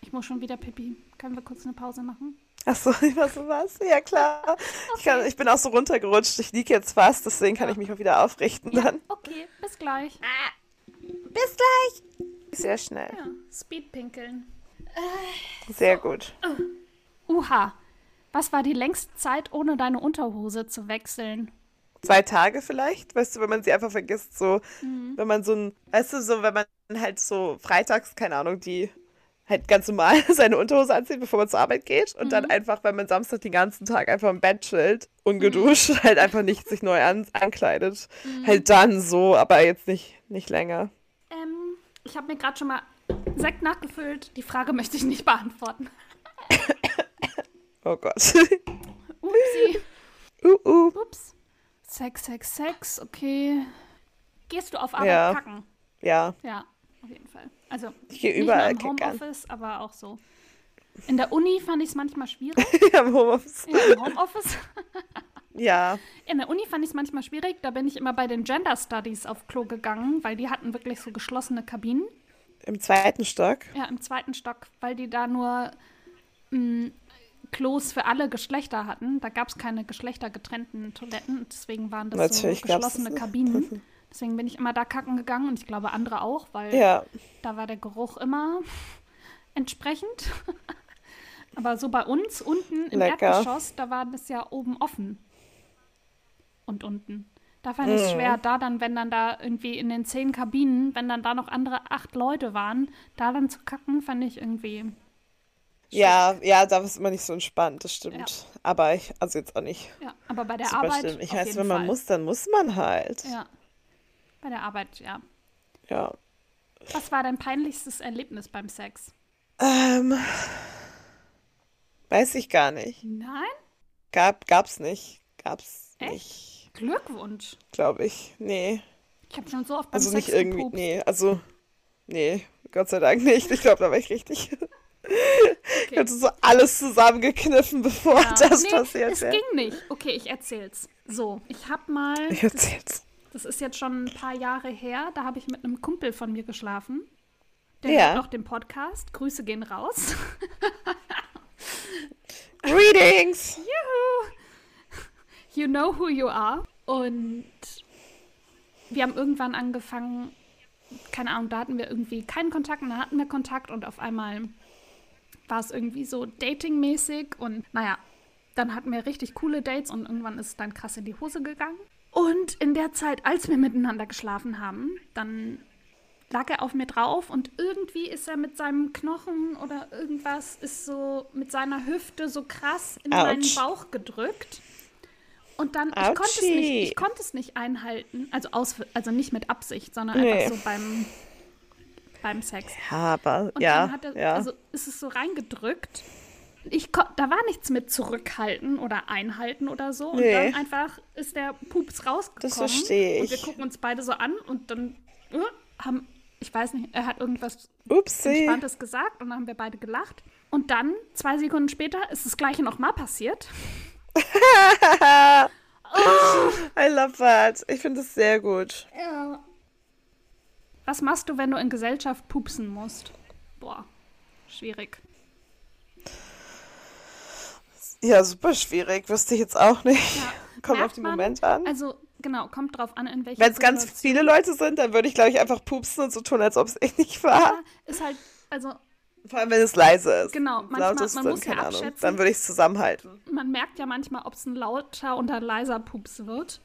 ich muss schon wieder pipi. Können wir kurz eine Pause machen? Achso, ich war so was? Ja, klar. Ich, kann, ich bin auch so runtergerutscht, ich liege jetzt fast, deswegen kann Ja. ich mich auch wieder aufrichten dann. Okay, bis gleich. Bis gleich! Sehr schnell. Ja, Speedpinkeln. Sehr gut. Uha, was war die längste Zeit, ohne deine Unterhose zu wechseln? zwei Tage vielleicht, weißt du, wenn man sie einfach vergisst, so, wenn man so ein, weißt du, so, wenn man halt so freitags, keine Ahnung, die halt ganz normal seine Unterhose anzieht, bevor man zur Arbeit geht und dann einfach, wenn man Samstag den ganzen Tag einfach im Bett chillt, ungeduscht, halt einfach nicht sich neu an, ankleidet. Halt dann so, aber jetzt nicht, nicht länger. Ähm, ich habe mir gerade schon mal Sekt nachgefüllt. Die Frage möchte ich nicht beantworten. Oh Gott. Upsi. uh, uh. Ups. Sex, Sex, Sex, okay. Gehst du auf Arbeit Ja. kacken? Ja, Ja, auf jeden Fall. Also nicht überall nur im kickern. Homeoffice, aber auch so. In der Uni fand ich es manchmal schwierig. Ja, im Homeoffice. Ja, im Homeoffice. Ja, In der Uni fand ich es manchmal schwierig. Da bin ich immer bei den Gender Studies auf Klo gegangen, weil die hatten wirklich so geschlossene Kabinen. im zweiten Stock. Ja, im zweiten Stock, weil die da nur mh, Klos für alle Geschlechter hatten. Da gab es keine geschlechtergetrennten Toiletten. Deswegen waren das Natürlich so geschlossene. Kabinen. Deswegen bin ich immer da kacken gegangen und ich glaube andere auch, weil Ja, da war der Geruch immer entsprechend. Aber so bei uns unten im Lecker. Erdgeschoss, da war das ja oben offen. Und unten. Da fand ich es Mm. schwer, da dann, wenn dann da irgendwie in den zehn Kabinen, wenn dann da noch andere acht Leute waren, da dann zu kacken, fand ich irgendwie. ja, ja, da ist immer nicht so entspannt, das stimmt. Aber ich, also jetzt auch nicht Ja, aber bei der Arbeit. schlimm. Ich weiß, wenn man Fall. muss, dann muss man halt. Ja. Bei der Arbeit, ja. Ja. Was war dein peinlichstes Erlebnis beim Sex? Ähm, weiß ich gar nicht. Nein? Gab, gab's nicht. Gab's Echt? nicht, Glückwunsch. glaube ich. Nee. Ich habe schon so oft beim Also Sex nicht irgendwie, gepupst. nee, also, nee, Gott sei Dank nicht. Ich glaube, da war ich richtig. Ich hatte so alles zusammengekniffen, bevor Ja. das nee, passiert es wäre. ging nicht. Okay, ich erzähl's. So, ich habe mal, Ich erzähl's. Das ist jetzt schon ein paar Jahre her, da habe ich mit einem Kumpel von mir geschlafen. Der Ja. hört auch den Podcast. Grüße gehen raus. Greetings! You know who you are. Und wir haben irgendwann angefangen, keine Ahnung, da hatten wir irgendwie keinen Kontakt und dann hatten wir Kontakt und auf einmal war es irgendwie so datingmäßig und naja, dann hatten wir richtig coole Dates und irgendwann ist es dann krass in die Hose gegangen. Und in der Zeit, als wir miteinander geschlafen haben, dann lag er auf mir drauf und irgendwie ist er mit seinem Knochen oder irgendwas ist so mit seiner Hüfte so krass in meinen Autsch. Bauch gedrückt. Und dann, ich konnte, es nicht, ich konnte es nicht einhalten, also, aus, also nicht mit Absicht, sondern Nee. einfach so beim, beim Sex. Ja, aber, Und ja, dann hat er, ja. also ist es so reingedrückt. Ich da war nichts mit zurückhalten oder einhalten oder so. Und Nee. dann einfach ist der Pups rausgekommen. Das versteh Und wir ich. gucken uns beide so an und dann äh, haben, ich weiß nicht, er hat irgendwas Upsi. Entspanntes gesagt und dann haben wir beide gelacht. Und dann, zwei Sekunden später, ist das gleiche nochmal passiert. I love that. Ich finde es sehr gut. Was machst du, wenn du in Gesellschaft pupsen musst? Boah, schwierig. Ja, super schwierig. Wüsste ich jetzt auch nicht. Ja. Kommt Merkt auf den man? Moment an. Also, genau, kommt drauf an, in welcher Wenn es ganz viele Leute sind, dann würde ich, glaube ich, einfach pupsen und so tun, als ob es ich nicht war. Ja, ist halt, also Vor allem, wenn es leise ist. Genau, manchmal- man dann, muss ja Ahnung. abschätzen. Dann würde ich es zusammenhalten. man merkt ja manchmal, ob es ein lauter oder ein leiser Pups wird.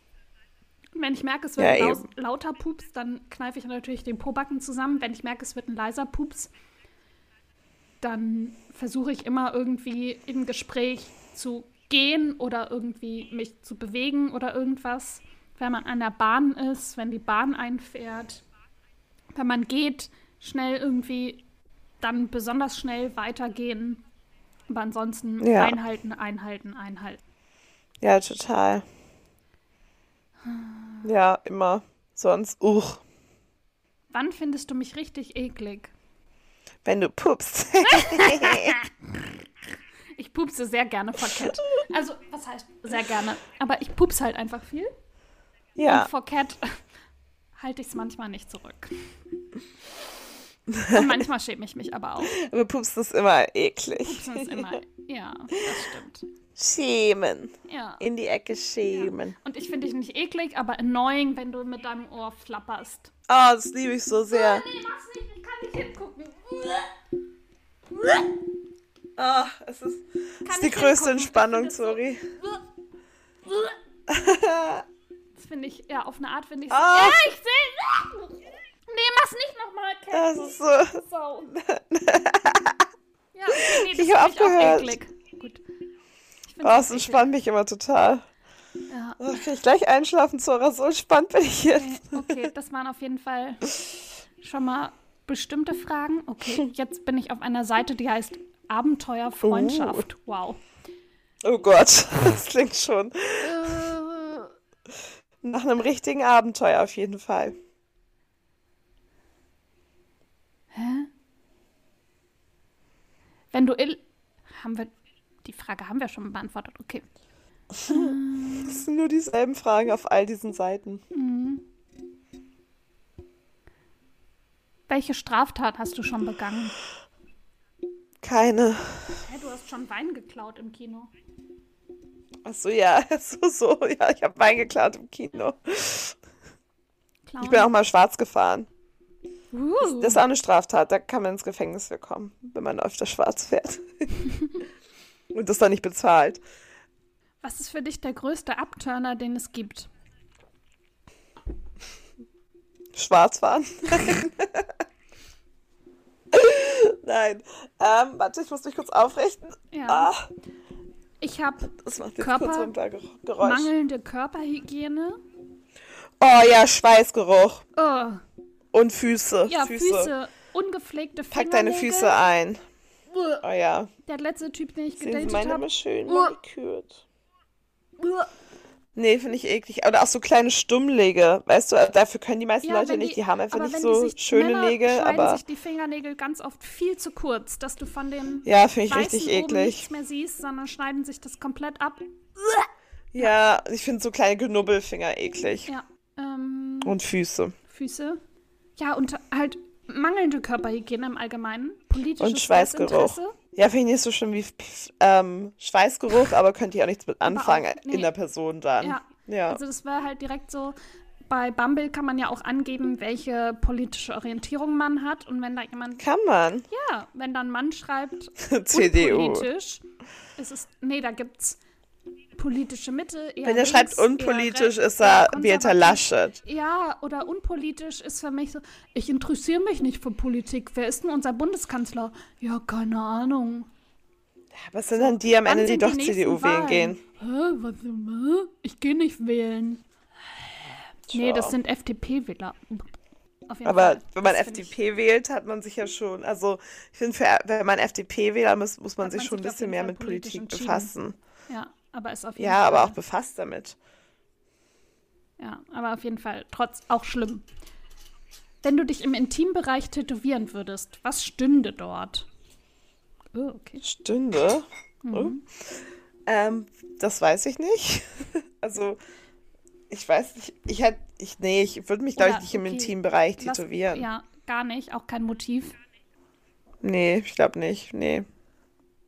Und wenn ich merke, es wird Ja, ein eben. lauter Pups, dann kneife ich natürlich den Pobacken zusammen. Wenn ich merke, es wird ein leiser Pups, dann versuche ich immer irgendwie im Gespräch zu gehen oder irgendwie mich zu bewegen oder irgendwas. Wenn man an der Bahn ist, wenn die Bahn einfährt, wenn man geht, schnell irgendwie dann besonders schnell weitergehen. Aber ansonsten Ja. einhalten, einhalten, einhalten. Ja, total. Ja, immer. Sonst, uch, Wann findest du mich richtig eklig? wenn du pupst. Ich pupse sehr gerne verkehrt. Also, was heißt sehr gerne? Aber ich pups halt einfach viel. ja. Und vor Cat halte ich es manchmal nicht zurück. Und manchmal schäme ich mich aber auch. Aber Pups ist immer eklig. Pupsen ist immer. Ja, das stimmt. Schämen. Ja. In die Ecke schämen. Und ich finde dich nicht eklig, aber annoying, wenn du mit deinem Ohr flapperst. Oh, das liebe ich so sehr. Nee, mach's nicht, ich kann nicht hingucken. Oh, es ist, es ist die größte Entspannung, find das so- sorry. finde ich, ja, auf eine Art finde ich Ah. Ja, ich sehe. Nee, mach's nicht nochmal, Das Cat. ist so. Sau. ja, okay, nee, das Ich hab finde ich auch. Gut. Ich Oh, das eklig. entspannt mich immer total. Ja. Oh, kann ich gleich einschlafen, Zora? So entspannt bin ich jetzt. Okay, okay, das waren auf jeden Fall schon mal bestimmte Fragen. Okay, jetzt bin ich auf einer Seite, die heißt Abenteuer Freundschaft. Wow. Oh Gott, das klingt schon Äh, nach einem richtigen Abenteuer auf jeden Fall. wenn du ill haben wir die Frage haben wir schon beantwortet. Okay. Das sind nur dieselben Fragen auf all diesen Seiten. Welche Straftat hast du schon begangen? Keine. Hä, du hast schon Wein geklaut im Kino. Achso, ja, so, so. Ja, ich habe Wein geklaut im Kino. Klauen. Ich bin auch mal schwarz gefahren. uh, Das ist auch eine Straftat. Da kann man ins Gefängnis für kommen, wenn man öfter schwarz fährt. Und das dann nicht bezahlt. Was ist für dich der größte Abturner, den es gibt? Schwarz fahren? Nein. Ähm, warte, ich muss mich kurz aufrichten. Ja. Ah, Ich habe das macht jetzt Körper- mangelnde Körperhygiene. Oh ja, Schweißgeruch. Oh, Und Füße. ja, Füße. Füße. ungepflegte Fingernägel. Pack deine Füße ein. Oh ja. Der letzte Typ, den ich gedatet meine habe. immer schön Uah. manikürt. Uah. Nee, finde ich eklig. Oder auch so kleine Stummlege. Weißt du, dafür können die meisten Ja, Leute nicht. Die, haben einfach nicht so schöne Männer Nägel, schneiden aber sich die Fingernägel ganz oft viel zu kurz, dass du von dem ja, finde ich richtig oben eklig. nichts mehr siehst, sondern schneiden sich das komplett ab. Ja, ich finde so kleine Knubbelfinger eklig. Ja, ähm, Und Füße. Füße. Ja, und halt mangelnde Körperhygiene im Allgemeinen. Politisches Und Schweißgeruch. Desinteresse. Ja, finde ich nicht so schlimm wie ähm, Schweißgeruch, aber könnte ich auch nichts mit anfangen auch- nee. in der Person dann. Ja. Ja. Also das war halt direkt so, bei Bumble kann man ja auch angeben, welche politische Orientierung man hat. Und wenn da jemand, Kann man. ja, wenn da ein Mann schreibt, CDU. unpolitisch, ist es, nee, da gibt's politische Mitte, eher Wenn er schreibt unpolitisch, ist er konservativ. Laschet. Ja, oder unpolitisch ist für mich so, ich interessiere mich nicht für Politik. Wer ist denn unser Bundeskanzler? Ja, keine Ahnung. Was sind dann die am Ende, die doch CDU wählen gehen? Hä, was, hä? Ich gehe nicht wählen. Nee, Tja. das sind FDP-Wähler. Aber Fall. wenn man Das FDP wählt, hat man sich ja schon, also ich finde, wenn man FDP wählt, muss, muss man sich man schon ein sich bisschen mehr mit Politik befassen. Ja, aber ist auf jeden Ja, Fall. aber auch befasst damit. Ja, aber auf jeden Fall trotz auch schlimm. Wenn du dich im Intimbereich tätowieren würdest, was stünde dort? Oh, okay. Stünde. Mhm. Oh. Ähm, das weiß ich nicht. also, ich weiß nicht. Ich hätte, ich, nee, ich würde mich, glaube ich, nicht im okay, Intimbereich Was- tätowieren. Ja, gar nicht, auch kein Motiv. Nee, ich glaube nicht. Nee.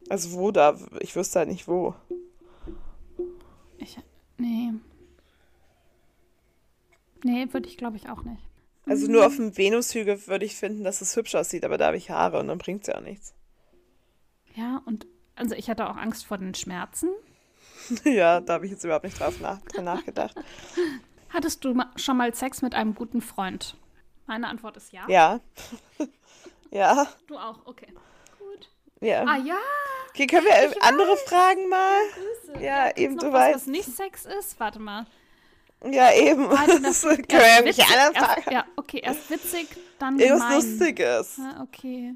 Also, wo da? Ich wüsste halt nicht, wo. Ich, nee. Nee, würde ich glaube ich auch nicht. Also, nur auf dem Venushügel würde ich finden, dass es hübsch aussieht, aber da habe ich Haare und dann bringt es ja auch nichts. Ja, und also ich hatte auch Angst vor den Schmerzen. ja, da habe ich jetzt überhaupt nicht drauf nach nachgedacht. Hattest du schon mal Sex mit einem guten Freund? Meine Antwort ist ja. Ja. ja, Du auch, okay. Ja. Ah ja, Okay, können wir äh, andere Fragen mal? Grüße. Ja, gibt's eben, du was, weißt. was nicht Sex ist? Warte mal. Ja, eben. Warte, Das können wir ja anders erst, fragen. Ja, okay, erst witzig, dann Irgendwas. Lustiges. Ah, okay.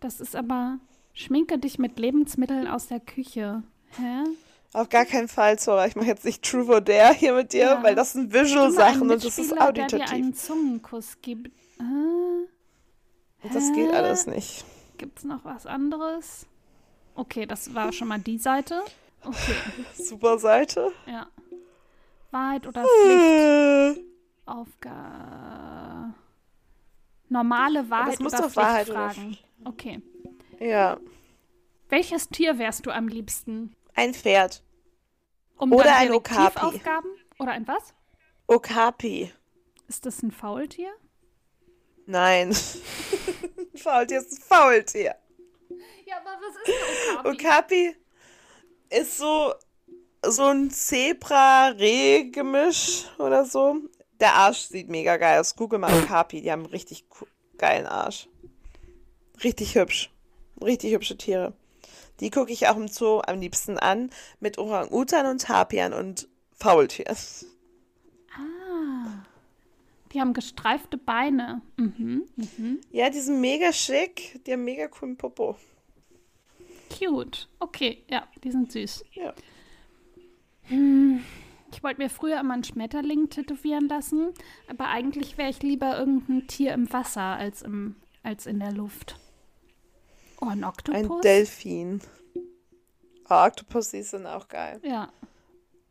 Das ist aber Schminke dich mit Lebensmitteln aus der Küche. Hä? Auf gar keinen Fall, Zora. Ich mache jetzt nicht True or Dare hier mit dir, Ja. weil das sind Visual-Sachen und das ist Mitspieler, der dir einen auditativ. Zungenkuss gibt. Und das geht Hä? alles nicht. Gibt's noch was anderes? Okay, das war schon mal die Seite. Okay, Super Seite. ja. Wahrheit oder Pflicht? Äh, Aufgabe. Normale Wahrheit muss oder doch Wahrheit oder Pflichtfragen. Okay. Ja. Welches Tier wärst du am liebsten? Ein Pferd. Um Oder ein Okapi. Detektivaufgaben? Oder ein was? Okapi. Ist das ein Faultier? Nein. Faultier ist ein Faultier. Ja, aber was ist ein Okapi? Okapi ist so, so ein Zebra-Reh-Gemisch oder so. Der Arsch sieht mega geil aus. Google mal Okapi, die haben einen richtig geilen Arsch. Richtig hübsch. Richtig hübsche Tiere. Die gucke ich auch im Zoo am liebsten an mit Orang-Utan und Tapian und Faultieren. Die haben gestreifte Beine. Mhm, mhm. Ja, die sind mega schick. Die haben mega coolen Popo. Cute. Okay, ja, die sind süß. Ja. Hm. Ich wollte mir früher immer einen Schmetterling tätowieren lassen, aber eigentlich wäre ich lieber irgendein Tier im Wasser als, im, als in der Luft. Oh, ein Oktopus? Ein Delfin. Oh, Oktopus sind auch geil. Ja.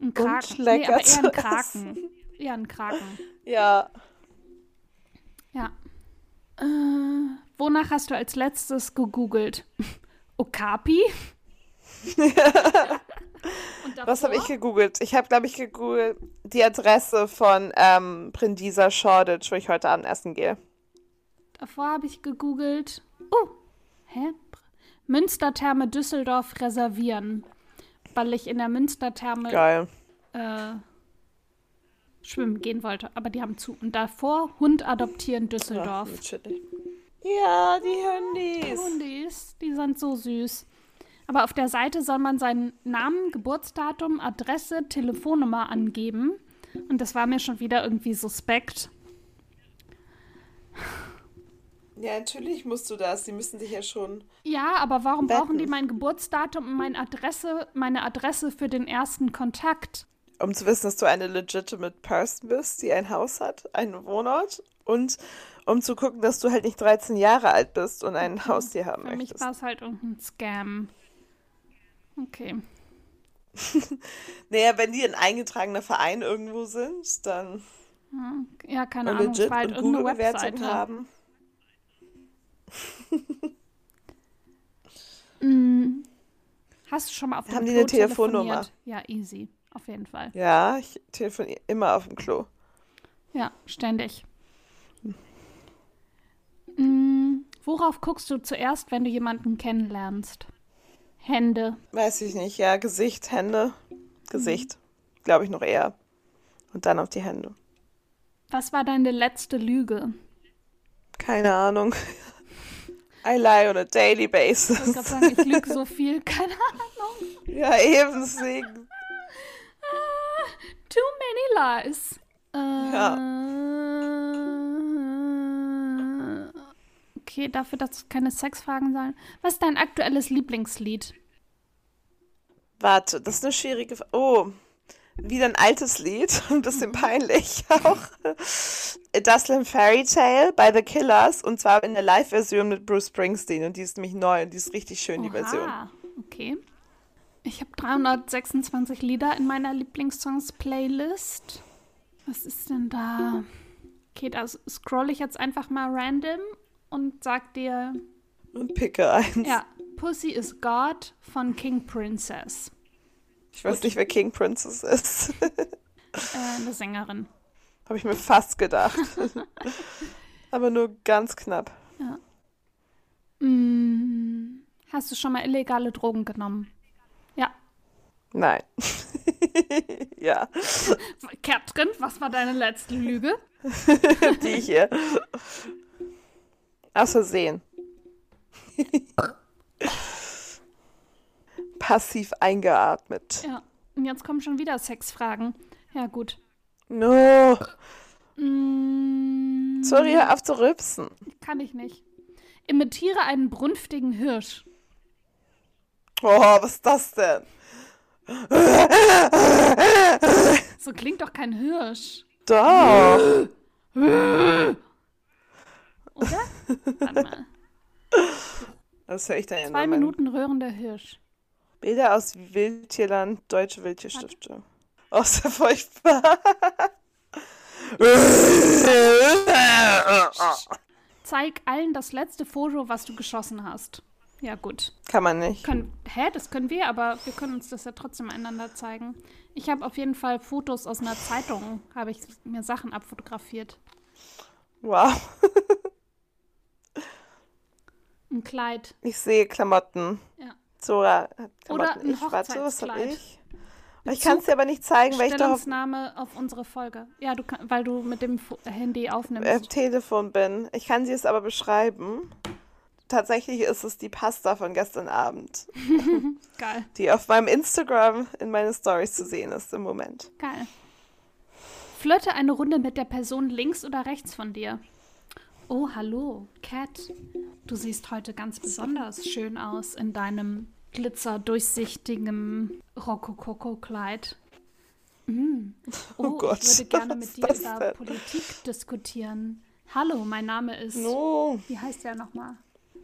Ein Kraken. Nee, aber eher ein Kraken. Ja, ein Kraken. Ja. Äh, wonach hast du als letztes gegoogelt? Okapi? Was habe ich gegoogelt? Ich habe, glaube ich, gegoogelt die Adresse von ähm, Brindisa Shoreditch, wo ich heute Abend essen gehe. Davor habe ich gegoogelt. Oh, hä? Münstertherme Düsseldorf reservieren. Weil ich in der Münstertherme Geil. Äh, schwimmen gehen wollte. Aber die haben zu. Und davor Hund adoptieren Düsseldorf. Ach, ja, die Hundis. Die Hundis, die sind so süß. Aber auf der Seite soll man seinen Namen, Geburtsdatum, Adresse, Telefonnummer angeben. Und das war mir schon wieder irgendwie suspekt. Ja, natürlich musst du das. Die müssen dich ja schon. Ja, aber warum betten. brauchen die mein Geburtsdatum und meine Adresse, meine Adresse für den ersten Kontakt? Um zu wissen, dass du eine legitimate Person bist, die ein Haus hat, einen Wohnort und um zu gucken, dass du halt nicht 13 Jahre alt bist und ein okay. Haustier haben Für möchtest. Für mich war es halt irgendein Scam. Okay. naja, wenn die ein eingetragener Verein irgendwo sind, dann. Ja, keine Ahnung, legit halt und irgendeine Webseite haben. mm. Hast du schon mal auf dem Haben Klo die eine Telefonnummer? Ja, easy. Auf jeden Fall. Ja, ich telefoniere immer auf dem Klo. Ja, ständig. Mm, worauf guckst du zuerst, wenn du jemanden kennenlernst? Hände. Weiß ich nicht, ja, Gesicht, Hände. Gesicht. Mhm. Glaube ich noch eher. Und dann auf die Hände. Was war deine letzte Lüge? Keine Ahnung. I lie on a daily basis. Ich sagen, ich lüge so viel, keine Ahnung. Ja, eben deswegen. Too many lies. Uh, ja. Okay, dafür, dass es keine Sexfragen sein. Was ist dein aktuelles Lieblingslied? Warte, das ist eine schwierige Frage. Oh, wieder ein altes Lied, ein bisschen peinlich auch. A Dustland Fairy Tale by The Killers und zwar in der Live-Version mit Bruce Springsteen und die ist nämlich neu und die ist richtig schön, Oha, die Version. okay. Ich habe 326 Lieder in meiner Lieblingssongs-Playlist. Was ist denn da? Okay, da scroll ich jetzt einfach mal random und sag dir. Und picke eins. Ja, Pussy is God von King Princess. Ich weiß Gut. nicht, wer King Princess ist. äh, eine Sängerin. Habe ich mir fast gedacht. Aber nur ganz knapp. Ja. Mm, hast du schon mal illegale Drogen genommen? Nein. ja. Katrin, was war deine letzte Lüge? Die hier. Aus Versehen. Passiv eingeatmet. Ja, und jetzt kommen schon wieder Sexfragen. Ja, gut. No. Mm, Sorry, hör auf zu rübsen. Kann ich nicht. Imitiere einen brunftigen Hirsch. Oh, was ist das denn? So klingt doch kein Hirsch. Doch. Oder? Warte mal. Das höre ich dann ja Zwei Minuten röhrender Hirsch. Bilder aus Wildtierland, Deutsche Wildtierstiftung. Oh, ist ja furchtbar. Zeig allen das letzte Foto, was du geschossen hast. Ja, gut. Kann man nicht. Können, hä, das können wir, aber wir können uns das ja trotzdem einander zeigen. Ich habe auf jeden Fall Fotos aus einer Zeitung, habe ich mir Sachen abfotografiert. Wow. Ein Kleid. Ich sehe Klamotten. Ja. Zora hat Oder Klamotten. ein ich warte, was hab ich? Ich kann es dir aber nicht zeigen, weil ich doch Stellungsnahme auf unsere Folge. Ja, du kann, weil du mit dem Handy aufnimmst. äh, Telefon bin. Ich kann sie es aber beschreiben. Tatsächlich ist es die Pasta von gestern Abend, Geil, die auf meinem Instagram in meinen Stories zu sehen ist im Moment. geil. Flirte eine Runde mit der Person links oder rechts von dir. Oh, hallo, Cat. Du siehst heute ganz besonders schön aus in deinem glitzerdurchsichtigen Rokokoko-Kleid. Mm. Oh, Oh Gott, ich würde gerne mit dir über denn? Politik diskutieren. Hallo, mein Name ist. No. Wie heißt der nochmal?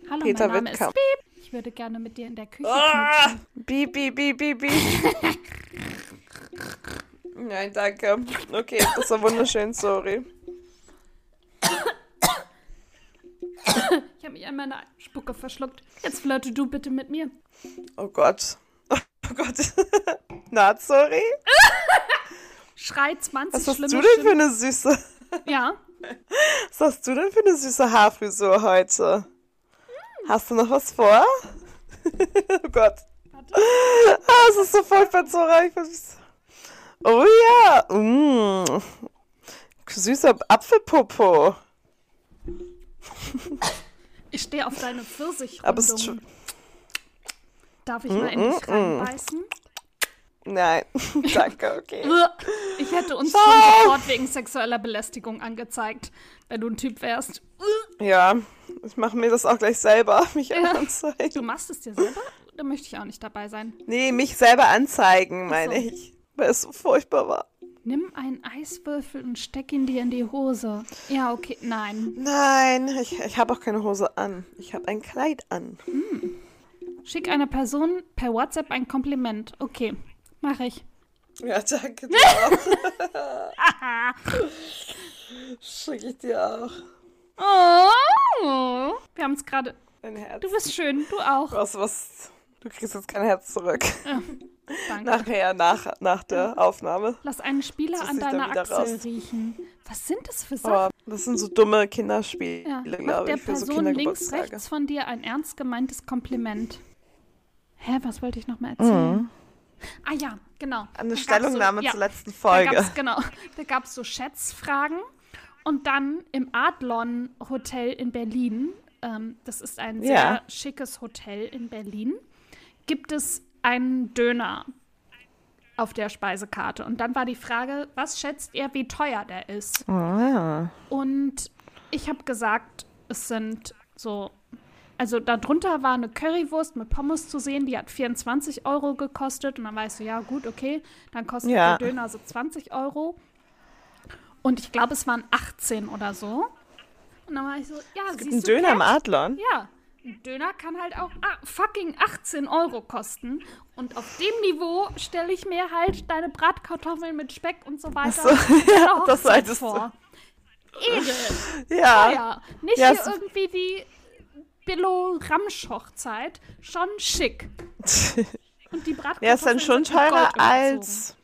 Hallo, Peter mein Name Wittkamp. ist. Piep. Ich würde gerne mit dir in der Küche Ah! knutschen. Beep, beep, beep, beep, beep. Nein, danke. Okay, das war wunderschön, sorry. Ich habe mich an meine Spucke verschluckt. Jetzt flirte du bitte mit mir. Oh Gott. Oh Gott. Na, sorry. Schrei 20 Was hast du denn für eine süße... Ja, Was hast du denn für eine süße Haarfrisur heute? Hast du noch was vor? oh Gott. Warte. Ah, es ist so weiß nicht. Oh ja. Mm. Süßer Apfelpopo. ich stehe auf deine Pfirsichgründung. Aber es ist schon- Darf ich mal in dich reinbeißen? Nein, danke, okay. Ich hätte uns schon sofort wegen sexueller Belästigung angezeigt, wenn du ein Typ wärst. Ja, ich mache mir das auch gleich selber, mich Ja. Du anzeigen. machst es dir selber? Da möchte ich auch nicht dabei sein. Nee, mich selber anzeigen, meine so. ich. Weil es so furchtbar war. Nimm einen Eiswürfel und steck ihn dir in die Hose. Ja, okay. Nein. Nein, ich, ich habe auch keine Hose an. Ich habe ein Kleid an. Schick einer Person per WhatsApp ein Kompliment. Okay, mache ich. Ja, danke dir auch. Schicke ich dir auch. Oh, wir haben es gerade. Ein Herz. Du bist schön, du auch. was, was? Du kriegst jetzt kein Herz zurück. Danke. Nachher, nach, nach der Aufnahme. Lass einen Spieler an deiner Achsel raus. riechen. Was sind das für Sachen? Aber das sind so dumme Kinderspiele, Ja, mach glaube der ich, für so Person links, Kindergeburtstage. rechts von dir ein ernst gemeintes Kompliment. Hä, was wollte ich noch mal erzählen? Ah ja, genau. Da Eine gab's Stellungnahme so, ja, zur letzten Da Folge. gab's, genau, da gab es so Schätzfragen. Und dann im Adlon Hotel in Berlin, ähm, das ist ein sehr Ja. schickes Hotel in Berlin, gibt es einen Döner auf der Speisekarte. Und dann war die Frage, was schätzt ihr, wie teuer der ist? Ah, Und ich habe gesagt, es sind so, also darunter war eine Currywurst mit Pommes zu sehen, die hat 24 Euro gekostet. Und dann weißt du, ja gut, okay, dann kostet Ja. der Döner so 20 Euro. Und ich glaube, es waren 18 oder so. Und dann war ich so, ja, es gibt einen Döner im Cat? Adlon. Ja, ein Döner kann halt auch ah, fucking 18 Euro kosten. Und auf dem Niveau stelle ich mir halt deine Bratkartoffeln mit Speck und so weiter so, ja, das vor. Edel. Ja. Ja, nicht Ja, hier irgendwie die Billo-Ramsch-Hochzeit. Schon schick. Und die Bratkartoffeln Ja, ist dann schon teurer als.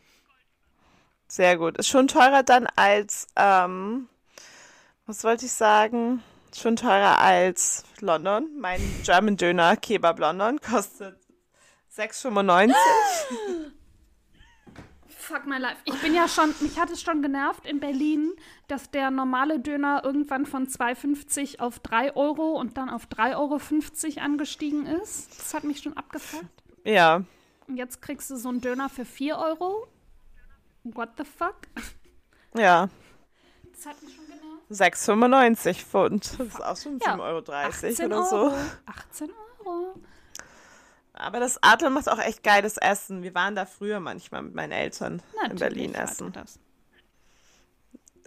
Sehr gut. Ist schon teurer dann als. Ähm, was wollte ich sagen? Schon teurer als London. Mein German Döner Kebab London kostet 6,95. Fuck my life. Ich bin ja schon, mich hat es schon genervt in Berlin, dass der normale Döner irgendwann von 2,50 auf 3 Euro und dann auf 3,50 Euro angestiegen ist. Das hat mich schon abgefuckt. Ja. Und jetzt kriegst du so einen Döner für 4 Euro. What the fuck? Ja. Das hat mich schon genervt. 6,95 Pfund. Das ist auch schon 7,30 Ja, Euro 18 oder Euro. so. 18 Euro. Aber das Adler macht auch echt geiles Essen. Wir waren da früher manchmal mit meinen Eltern in Natürlich Berlin war essen. das.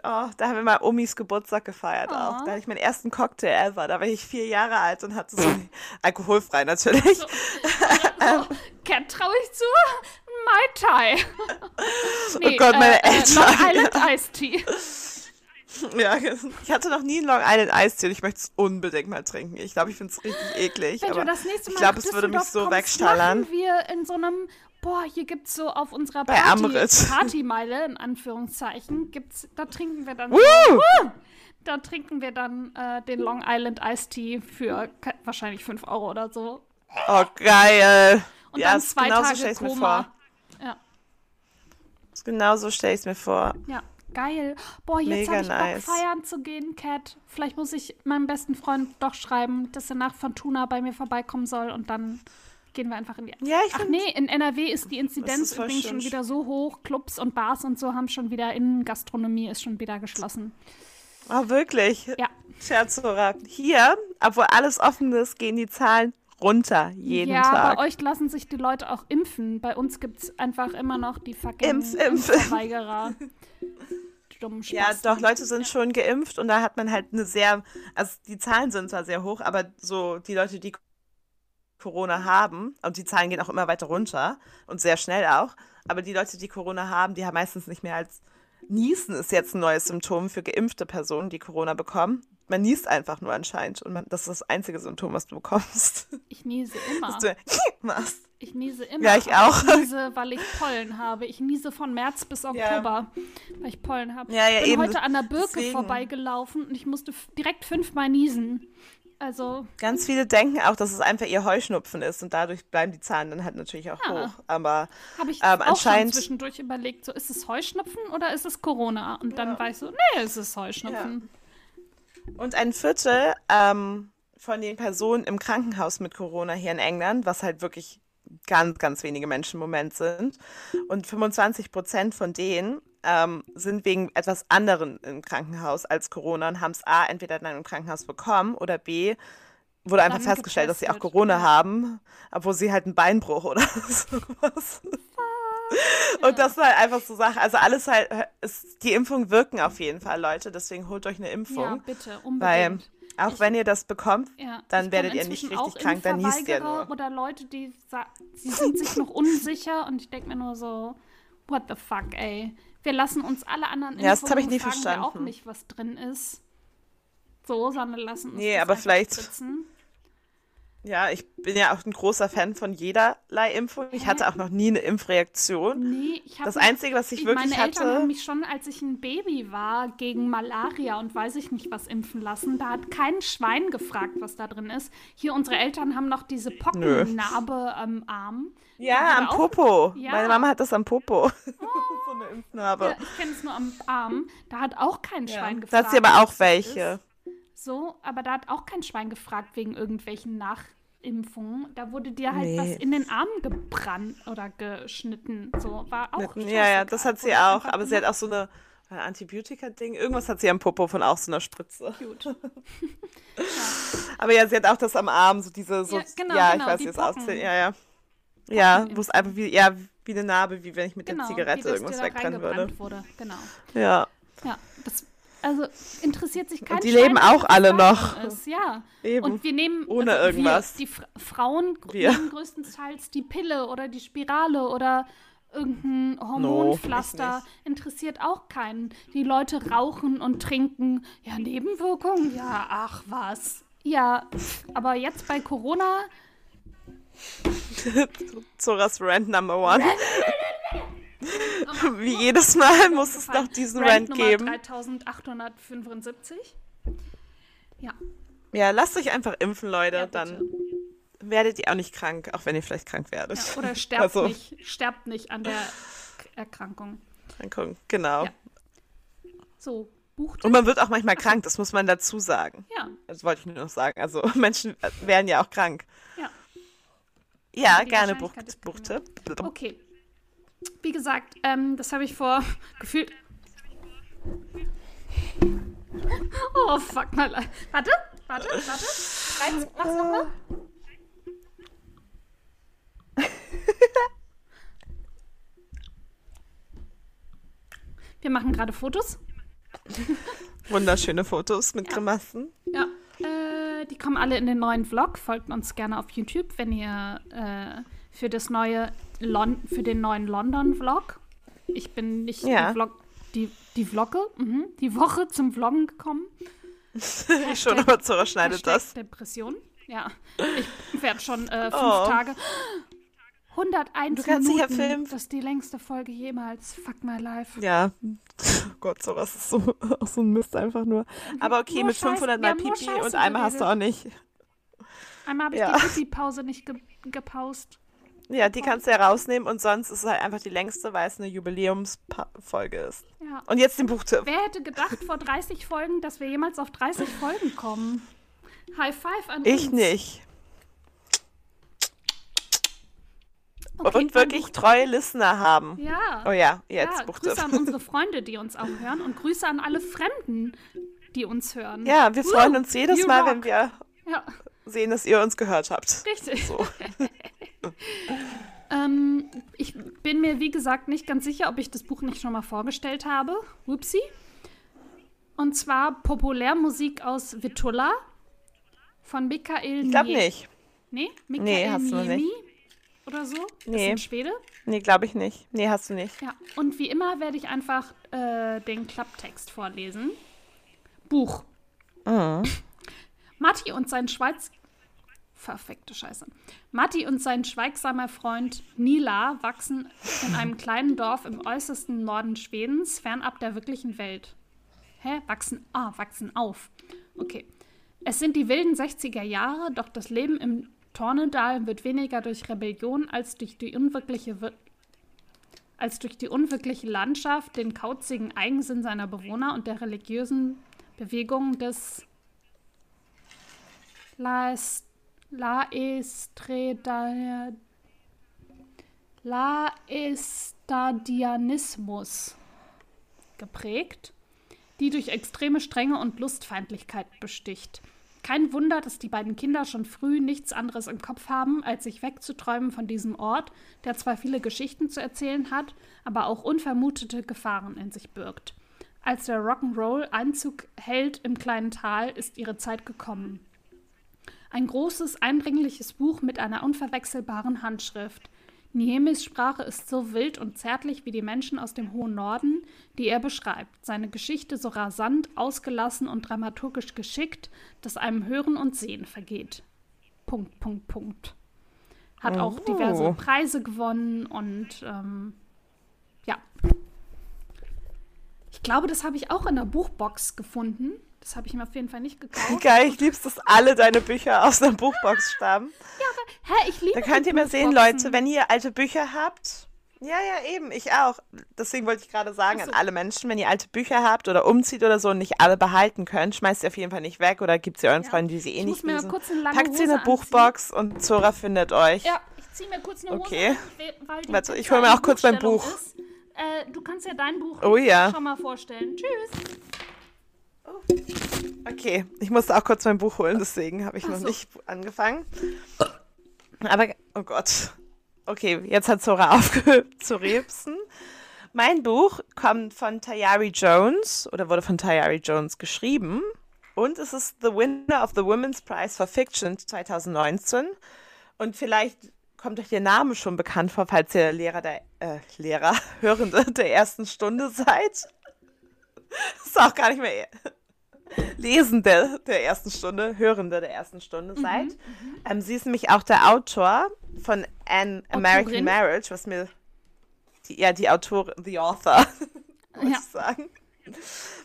Oh, da haben wir mal Omis Geburtstag gefeiert Oh. auch. Da hatte ich meinen ersten Cocktail ever. Da war ich vier Jahre alt und hatte so alkoholfrei natürlich. So, Cat traue ich zu? Mai Tai. Nee, oh Gott, meine äh, äh, Eltern. Long Island Iced Tea. Ja, ich hatte noch nie einen Long Island Eistee und ich möchte es unbedingt mal trinken. Ich glaube, ich finde es richtig eklig. Wenn aber das nächste Mal ich glaube, es würde mich so kommst, wegstallern. wir in so einem, boah, hier gibt's so auf unserer Party. Partymeile, in Anführungszeichen, gibt's, da trinken wir dann, Woo! Woo! da trinken wir dann äh, den Long Island Tea für wahrscheinlich 5 Euro oder so. Oh, geil. Und ja, dann zwei genauso Tage mir Koma. Ja. Genau so stelle ich es mir vor. Ja, geil. Boah, jetzt habe ich nice. Bock, feiern zu gehen, Cat. Vielleicht muss ich meinem besten Freund doch schreiben, dass er nach Fortuna bei mir vorbeikommen soll und dann gehen wir einfach in die. Ja, ich Ach nee, in NRW ist die Inzidenz ist übrigens schon wieder so hoch. Clubs und Bars und so haben schon wieder Innengastronomie ist schon wieder geschlossen. Oh, wirklich? Ja. Scherzora. Hier, obwohl alles offen ist, gehen die Zahlen runter jeden ja, Tag. bei euch lassen sich die Leute auch impfen. Bei uns gibt es einfach immer noch die fucking Impf, impf, Impfverweigerer. Dummen Ja, doch, Leute sind schon geimpft und da hat man halt eine sehr, also die Zahlen sind zwar sehr hoch, aber so die Leute, die Corona haben, und die Zahlen gehen auch immer weiter runter und sehr schnell auch, aber die Leute, die Corona haben, die haben meistens nicht mehr als Niesen ist jetzt ein neues Symptom für geimpfte Personen, die Corona bekommen. Man niest einfach nur anscheinend und man, das ist das einzige Symptom, was du bekommst. Ich niese immer. Dass du machst. Ich niese immer. Ja, ich auch. Ich niese, weil ich Pollen habe. Ich niese von März bis Oktober, weil ich Pollen habe. Ja, ja, ich bin eben. heute an der Birke Deswegen. vorbeigelaufen und ich musste direkt fünfmal niesen. Also, Ganz viele denken auch, dass es einfach ihr Heuschnupfen ist und dadurch bleiben die Zahlen dann halt natürlich auch Ja. hoch. Aber habe ich Ähm, auch anscheinend- schon zwischendurch überlegt, so ist es Heuschnupfen oder ist es Corona? Und dann war ich so, nee, es ist Heuschnupfen. Und ein Viertel ähm, von den Personen im Krankenhaus mit Corona hier in England, was halt wirklich ganz, ganz wenige Menschen im Moment sind. Und 25 Prozent von denen ähm, sind wegen etwas anderen im Krankenhaus als Corona und haben es A, entweder in einem Krankenhaus bekommen oder B, wurde einfach festgestellt, dass sie auch Corona haben, obwohl sie halt einen Beinbruch oder sowas. Und das war halt einfach so Sache. Also alles halt, ist, die Impfungen wirken auf jeden Fall, Leute. Deswegen holt euch eine Impfung. Ja, bitte, Weil unbedingt. auch Ich- wenn ihr das bekommt, Ja, dann werdet ihr nicht richtig krank, dann niest ihr nur. Oder Leute, die sie sind sich noch unsicher und ich denke mir nur so, what the fuck, ey. Wir lassen uns alle anderen Ja, das ich Impfungen, nie fragen wir auch verstanden. nicht, was drin ist. So, sondern lassen uns Nee, aber vielleicht- spritzen. Ja, ich bin ja auch ein großer Fan von jederlei Impfung. Ich hatte auch noch nie eine Impfreaktion. Nee, ich habe Das Einzige, was ich wirklich meine Eltern hatte- haben mich schon, als ich ein Baby war, gegen Malaria und weiß ich nicht was impfen lassen. Da hat kein Schwein gefragt, was da drin ist. Hier, unsere Eltern haben noch diese Pockennarbe am Arm. Ja, am Popo. Ja. Meine Mama hat das am Popo. so eine Impfnarbe. Ja, ich kenne es nur am Arm. Da hat auch kein Ja. Schwein Da gefragt. hat sie aber auch welche. Ist. So, aber da hat auch kein Schwein gefragt wegen irgendwelchen Nachimpfungen. Da wurde dir halt Nee. was in den Arm gebrannt oder geschnitten. So, war auch ja, ja, das scheißegal. hat sie auch. Aber sie hat auch so eine ein Antibiotika-Ding. Irgendwas hat sie am Popo von auch so einer Spritze. Gut. Aber ja, sie hat auch das am Arm, so diese, so, Ja, genau, ja, genau, ich weiß, wie es aussieht. Ja, ja. Ja, wo es einfach wie, ja, wie eine Narbe, wie wenn ich mit Genau, der Zigarette das irgendwas wegbrennen würde. wurde. Genau. Ja, Ja, das, also interessiert sich kein die Schwein, leben auch alle noch. Ist. Ja. Eben. Und wir nehmen Ohne also irgendwas. Wir, die Fra Frauen Wir. nehmen größtenteils die Pille oder die Spirale oder irgendein Hormonpflaster. Interessiert auch keinen. Die Leute rauchen und trinken. Ja, Nebenwirkungen? Ja, ach was. Ja, aber jetzt bei Corona, Zoras Rant Number One. Wie jedes Mal muss es noch diesen Rant Nummer geben. 3875. Ja, Ja, lasst euch einfach impfen, Leute. Ja, dann werdet ihr auch nicht krank, auch wenn ihr vielleicht krank werdet. ja oder sterbt, Also. nicht, sterbt nicht an der Erkrankung. Erkrankung, Genau. Ja. So, bucht Und man wird auch manchmal krank, das muss man dazu sagen. Ja, Das wollte ich nur noch sagen. Also Menschen werden ja auch krank. ja. Ja, gerne ist Buchte. Okay. Wie gesagt, ähm, das habe ich vor gefühlt. Oh, fuck mal. Warte, warte, warte. Reiz, mach's nochmal. Wir machen gerade Fotos. Wunderschöne Fotos mit Grimassen. Ja. Äh, die kommen alle in den neuen Vlog. Folgt uns gerne auf YouTube, wenn ihr äh, für das neue Lon für den neuen London-Vlog. Ich bin nicht Ja. die Vlog, die, die Vlogge, mhm, die Woche zum Vloggen gekommen. Ich schon, aber Zora schneidet das. Depression. Ja, ich werde schon äh, fünf Oh. Tage. 101 Du kannst dich ja Minuten. filmen. Das ist die längste Folge jemals. Fuck my life. Ja. Oh Gott, sowas ist so, auch so ein Mist einfach nur. Aber okay, Nur mit Scheiß- 500 wir Mal Pipi und einmal hast du auch nicht. Einmal habe ich Ja. die Pipi-Pause nicht ge gepaust. Ja, die kannst du ja rausnehmen und sonst ist es halt einfach die längste, weil es eine Jubiläumsfolge ist. Ja. Und jetzt den Buchtipp. Wer hätte gedacht vor 30 Folgen, dass wir jemals auf 30 Folgen kommen? High five an Ich uns. nicht. Okay, und wirklich treue Listener haben. Ja. Oh ja, jetzt ja, Buchtipp. Grüße an unsere Freunde, die uns auch hören und Grüße an alle Fremden, die uns hören. Ja, wir freuen uns jedes Mal, rock. wenn wir Ja, sehen, dass ihr uns gehört habt. richtig. So. Ähm, ich bin mir, wie gesagt, nicht ganz sicher, ob ich das Buch nicht schon mal vorgestellt habe. Whoopsie. Und zwar Populärmusik aus Vitulla von Michael Ich glaube nicht. Nee, Nee, Michael hast du Niemi oder so. Ist Nee. ein Schwede. Nee, glaube ich nicht. Nee, hast du nicht. Ja, und wie immer werde ich einfach äh, den Klapptext vorlesen. Buch. Mhm. Matti und sein Schweiz. Verfickte Scheiße. Matti und sein schweigsamer Freund Nila wachsen in einem kleinen Dorf im äußersten Norden Schwedens, fernab der wirklichen Welt. Hä? Wachsen? Ah, wachsen auf. Okay. Es sind die wilden 60er Jahre, doch das Leben im Tornedal wird weniger durch Rebellion als durch die unwirkliche Wir als durch die unwirkliche Landschaft, den kauzigen Eigensinn seiner Bewohner und der religiösen Bewegung des Laestreda- Laestadianismus geprägt, die durch extreme Strenge und Lustfeindlichkeit besticht. Kein Wunder, dass die beiden Kinder schon früh nichts anderes im Kopf haben, als sich wegzuträumen von diesem Ort, der zwar viele Geschichten zu erzählen hat, aber auch unvermutete Gefahren in sich birgt. Als der Rock'n'Roll Einzug hält im kleinen Tal, ist ihre Zeit gekommen. Ein großes, eindringliches Buch mit einer unverwechselbaren Handschrift. Niemis Sprache ist so wild und zärtlich wie die Menschen aus dem hohen Norden, die er beschreibt. Seine Geschichte so rasant, ausgelassen und dramaturgisch geschickt, dass einem Hören und Sehen vergeht. Punkt, Punkt, Punkt. Hat auch Oh. diverse Preise gewonnen und ähm, ja. Ich glaube, das habe ich auch in der Buchbox gefunden. Das habe ich mir auf jeden Fall nicht gekauft. Geil, ich lieb's, dass alle deine Bücher aus einer Buchbox stammen. Hä, ich liebe Da könnt ihr mal sehen. Leute, wenn ihr alte Bücher habt. Ja, ja, eben, ich auch. Deswegen wollte ich gerade sagen so. an alle Menschen, wenn ihr alte Bücher habt oder umzieht oder so und nicht alle behalten könnt, schmeißt sie auf jeden Fall nicht weg oder gibt sie euren Ja. Freunden, die sie eh Ich nicht mir lesen. Packt sie in Hose eine Buchbox und Zora findet euch. Ja, ich ziehe mir kurz eine Hose Okay. an, weil die Warte, ich Pizza hol mir auch kurz mein Buch. Ist. Äh, du kannst ja dein Buch Oh ja. schon mal vorstellen. Tschüss. Okay, ich musste auch kurz mein Buch holen, deswegen habe ich Ach noch so. nicht angefangen. Aber, oh Gott. Okay, jetzt hat Zora aufgehört zu rebsen. Mein Buch kommt von Tayari Jones oder wurde von Tayari Jones geschrieben. Und es ist The Winner of the Women's Prize for Fiction 2019. Und vielleicht kommt euch der Name schon bekannt vor, falls ihr Lehrer der, äh, Lehrer, Hörende der ersten Stunde seid. ist auch gar nicht mehr Lesende der ersten Stunde, Hörende der ersten Stunde seid. Ähm, sie ist nämlich auch der Autor von An American Autorin? Marriage, was mir die, ja die Autorin, the Author, muss Ja. ich sagen.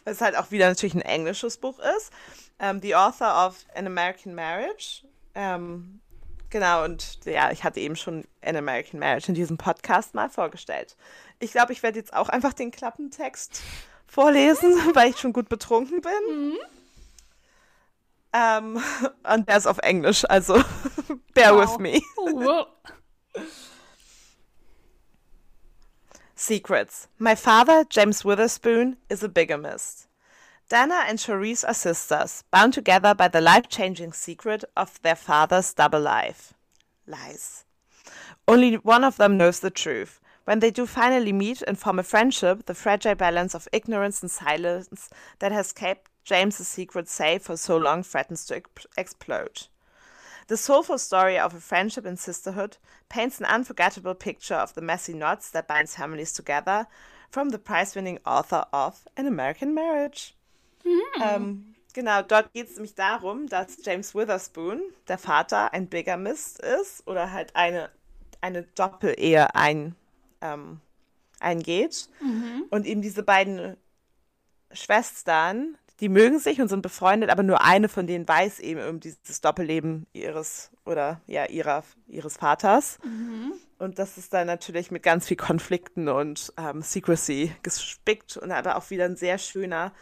Weil es halt auch wieder natürlich ein englisches Buch ist. Ähm, the Author of An American Marriage. Ähm, genau, und ja, ich hatte eben schon An American Marriage in diesem Podcast mal vorgestellt. Ich glaube, ich werde jetzt auch einfach den Klappentext vorlesen, weil ich schon gut betrunken bin. Ähm, und der ist auf Englisch, also bear Wow. with me. Wow. Secrets. My father, James Witherspoon, is a bigamist. Dana and Charisse are sisters, bound together by the life changing secret of their father's double life. Lies. Only one of them knows the truth. When they do finally meet and form a friendship, the fragile balance of ignorance and silence that has kept James's secret safe for so long threatens to ex- explode. The soulful story of a friendship and sisterhood paints an unforgettable picture of the messy knots that binds families together from the prize winning author of An American Marriage. Ähm, genau, dort geht es nämlich darum, dass James Witherspoon, der Vater, ein Bigamist ist oder halt eine, eine Doppelehe ein, ähm, eingeht. Und eben diese beiden Schwestern, die mögen sich und sind befreundet, aber nur eine von denen weiß eben um dieses Doppelleben ihres oder ja ihrer ihres Vaters. Und das ist dann natürlich mit ganz viel Konflikten und ähm, Secrecy gespickt und aber auch wieder ein sehr schöner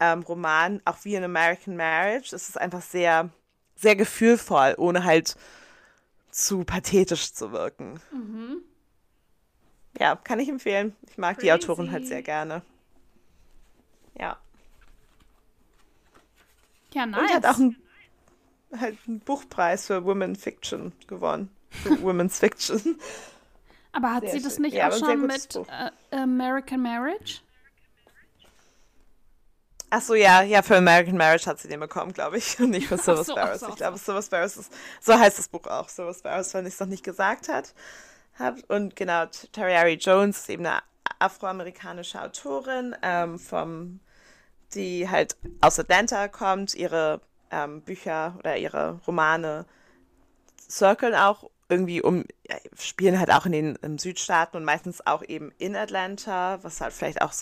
ähm, Roman, auch wie in American Marriage. Es ist einfach sehr, sehr gefühlvoll, ohne halt zu pathetisch zu wirken. Mhm. Ja, kann ich empfehlen. Ich mag Crazy. die Autorin halt sehr gerne. Ja. Ja, nice. Und hat auch einen, halt einen Buchpreis für Women Fiction gewonnen. Für Women's Fiction. Aber hat sehr sie das nicht ja, auch schon mit äh, American Marriage? Ach so, ja, ja, für American Marriage hat sie den bekommen, glaube ich, und nicht für Silver so, Sparrows. So, ich glaube, Silver Sparrows ist, so heißt das Buch auch, Silver Sparrows, wenn ich es noch nicht gesagt hat, habe. Und genau, Terry Jones ist eben eine afroamerikanische Autorin, ähm, vom, die halt aus Atlanta kommt, ihre ähm, Bücher oder ihre Romane circlen auch irgendwie um, ja, spielen halt auch in den Südstaaten und meistens auch eben in Atlanta, was halt vielleicht auch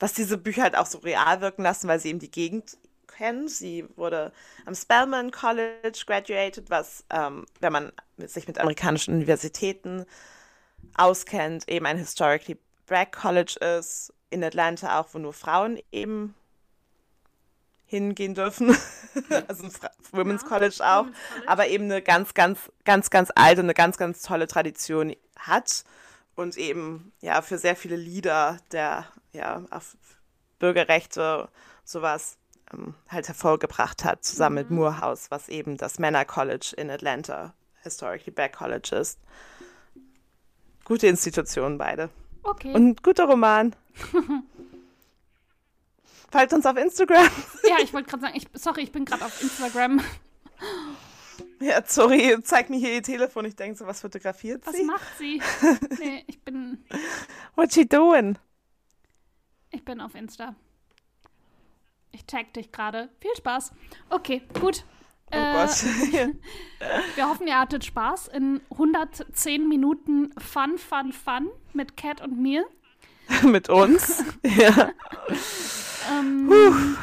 was diese Bücher halt auch so real wirken lassen, weil sie eben die Gegend kennen. Sie wurde am Spelman College graduated, was, ähm, wenn man sich mit amerikanischen Universitäten auskennt, eben ein historically black College ist, in Atlanta auch, wo nur Frauen eben hingehen dürfen. also ein Women's ja, College auch, Women's College. aber eben eine ganz, ganz, ganz, ganz alte, eine ganz, ganz tolle Tradition hat und eben ja für sehr viele Lieder der ja auf Bürgerrechte sowas ähm, halt hervorgebracht hat, zusammen mhm. mit Morehouse, was eben das Männer College in Atlanta, Historically Black College ist. Gute Institutionen beide. Okay. Und guter Roman. Folgt uns auf Instagram. ja, ich wollte gerade sagen, ich, sorry, ich bin gerade auf Instagram. Ja, sorry, zeig mir hier ihr Telefon. Ich denke so, was fotografiert was sie? Was macht sie? Nee, ich bin. What's she doing? Ich bin auf Insta. Ich tag dich gerade. Viel Spaß. Okay, gut. Oh äh, Gott. wir hoffen, ihr hattet Spaß in 110 Minuten Fun, Fun, Fun mit Cat und mir. mit uns? ja. ähm,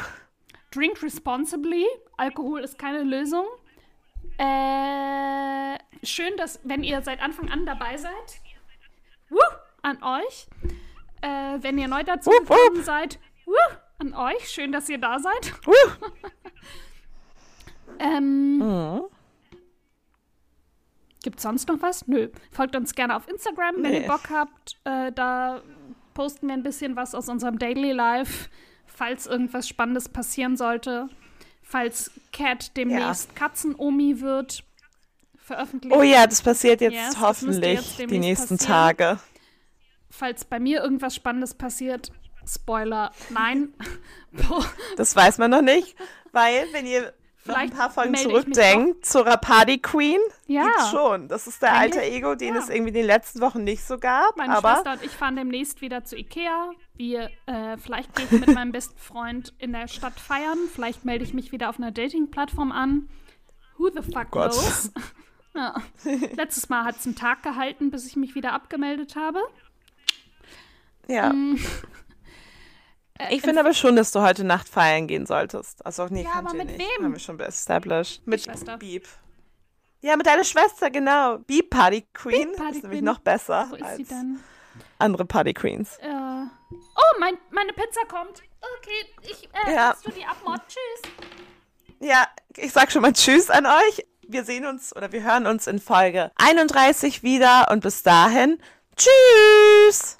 drink responsibly. Alkohol ist keine Lösung. Äh, schön, dass, wenn ihr seit Anfang an dabei seid, wuh, an euch. Äh, wenn ihr neu dazu gekommen seid, wuh, an euch. Schön, dass ihr da seid. ähm, mhm. Gibt sonst noch was? Nö. Folgt uns gerne auf Instagram, wenn nee. ihr Bock habt. Äh, da posten wir ein bisschen was aus unserem Daily Life, falls irgendwas Spannendes passieren sollte falls Cat demnächst ja. Katzenomi wird, veröffentlicht. Oh ja, das passiert jetzt yes, hoffentlich jetzt die nächsten passieren. Tage. Falls bei mir irgendwas Spannendes passiert, Spoiler, nein. das weiß man noch nicht, weil wenn ihr Vielleicht ein paar Folgen zurückdenkt zur Party Queen, ja. gibt's schon. Das ist der Eigentlich? alte Ego, den ja. es irgendwie in den letzten Wochen nicht so gab. Meine aber Schwester und ich fahren demnächst wieder zu Ikea. Wir, äh, vielleicht gehe ich mit meinem besten Freund in der Stadt feiern. Vielleicht melde ich mich wieder auf einer Dating-Plattform an. Who the fuck oh knows? ja. Letztes Mal hat es einen Tag gehalten, bis ich mich wieder abgemeldet habe. Ja. Äh, ich finde aber schon, dass du heute Nacht feiern gehen solltest. Also, nee, ja, aber mit nicht. wem? Haben wir schon established. Mit Schwester. Beep. Ja, mit deiner Schwester, genau. Beep Party Queen. Beep Party ist nämlich noch besser. Wo ist sie dann? Andere Party Queens. Äh. Oh, mein, meine Pizza kommt. Okay, ich, äh, ja. du die abmord. Tschüss. Ja, ich sag schon mal Tschüss an euch. Wir sehen uns oder wir hören uns in Folge 31 wieder und bis dahin, Tschüss!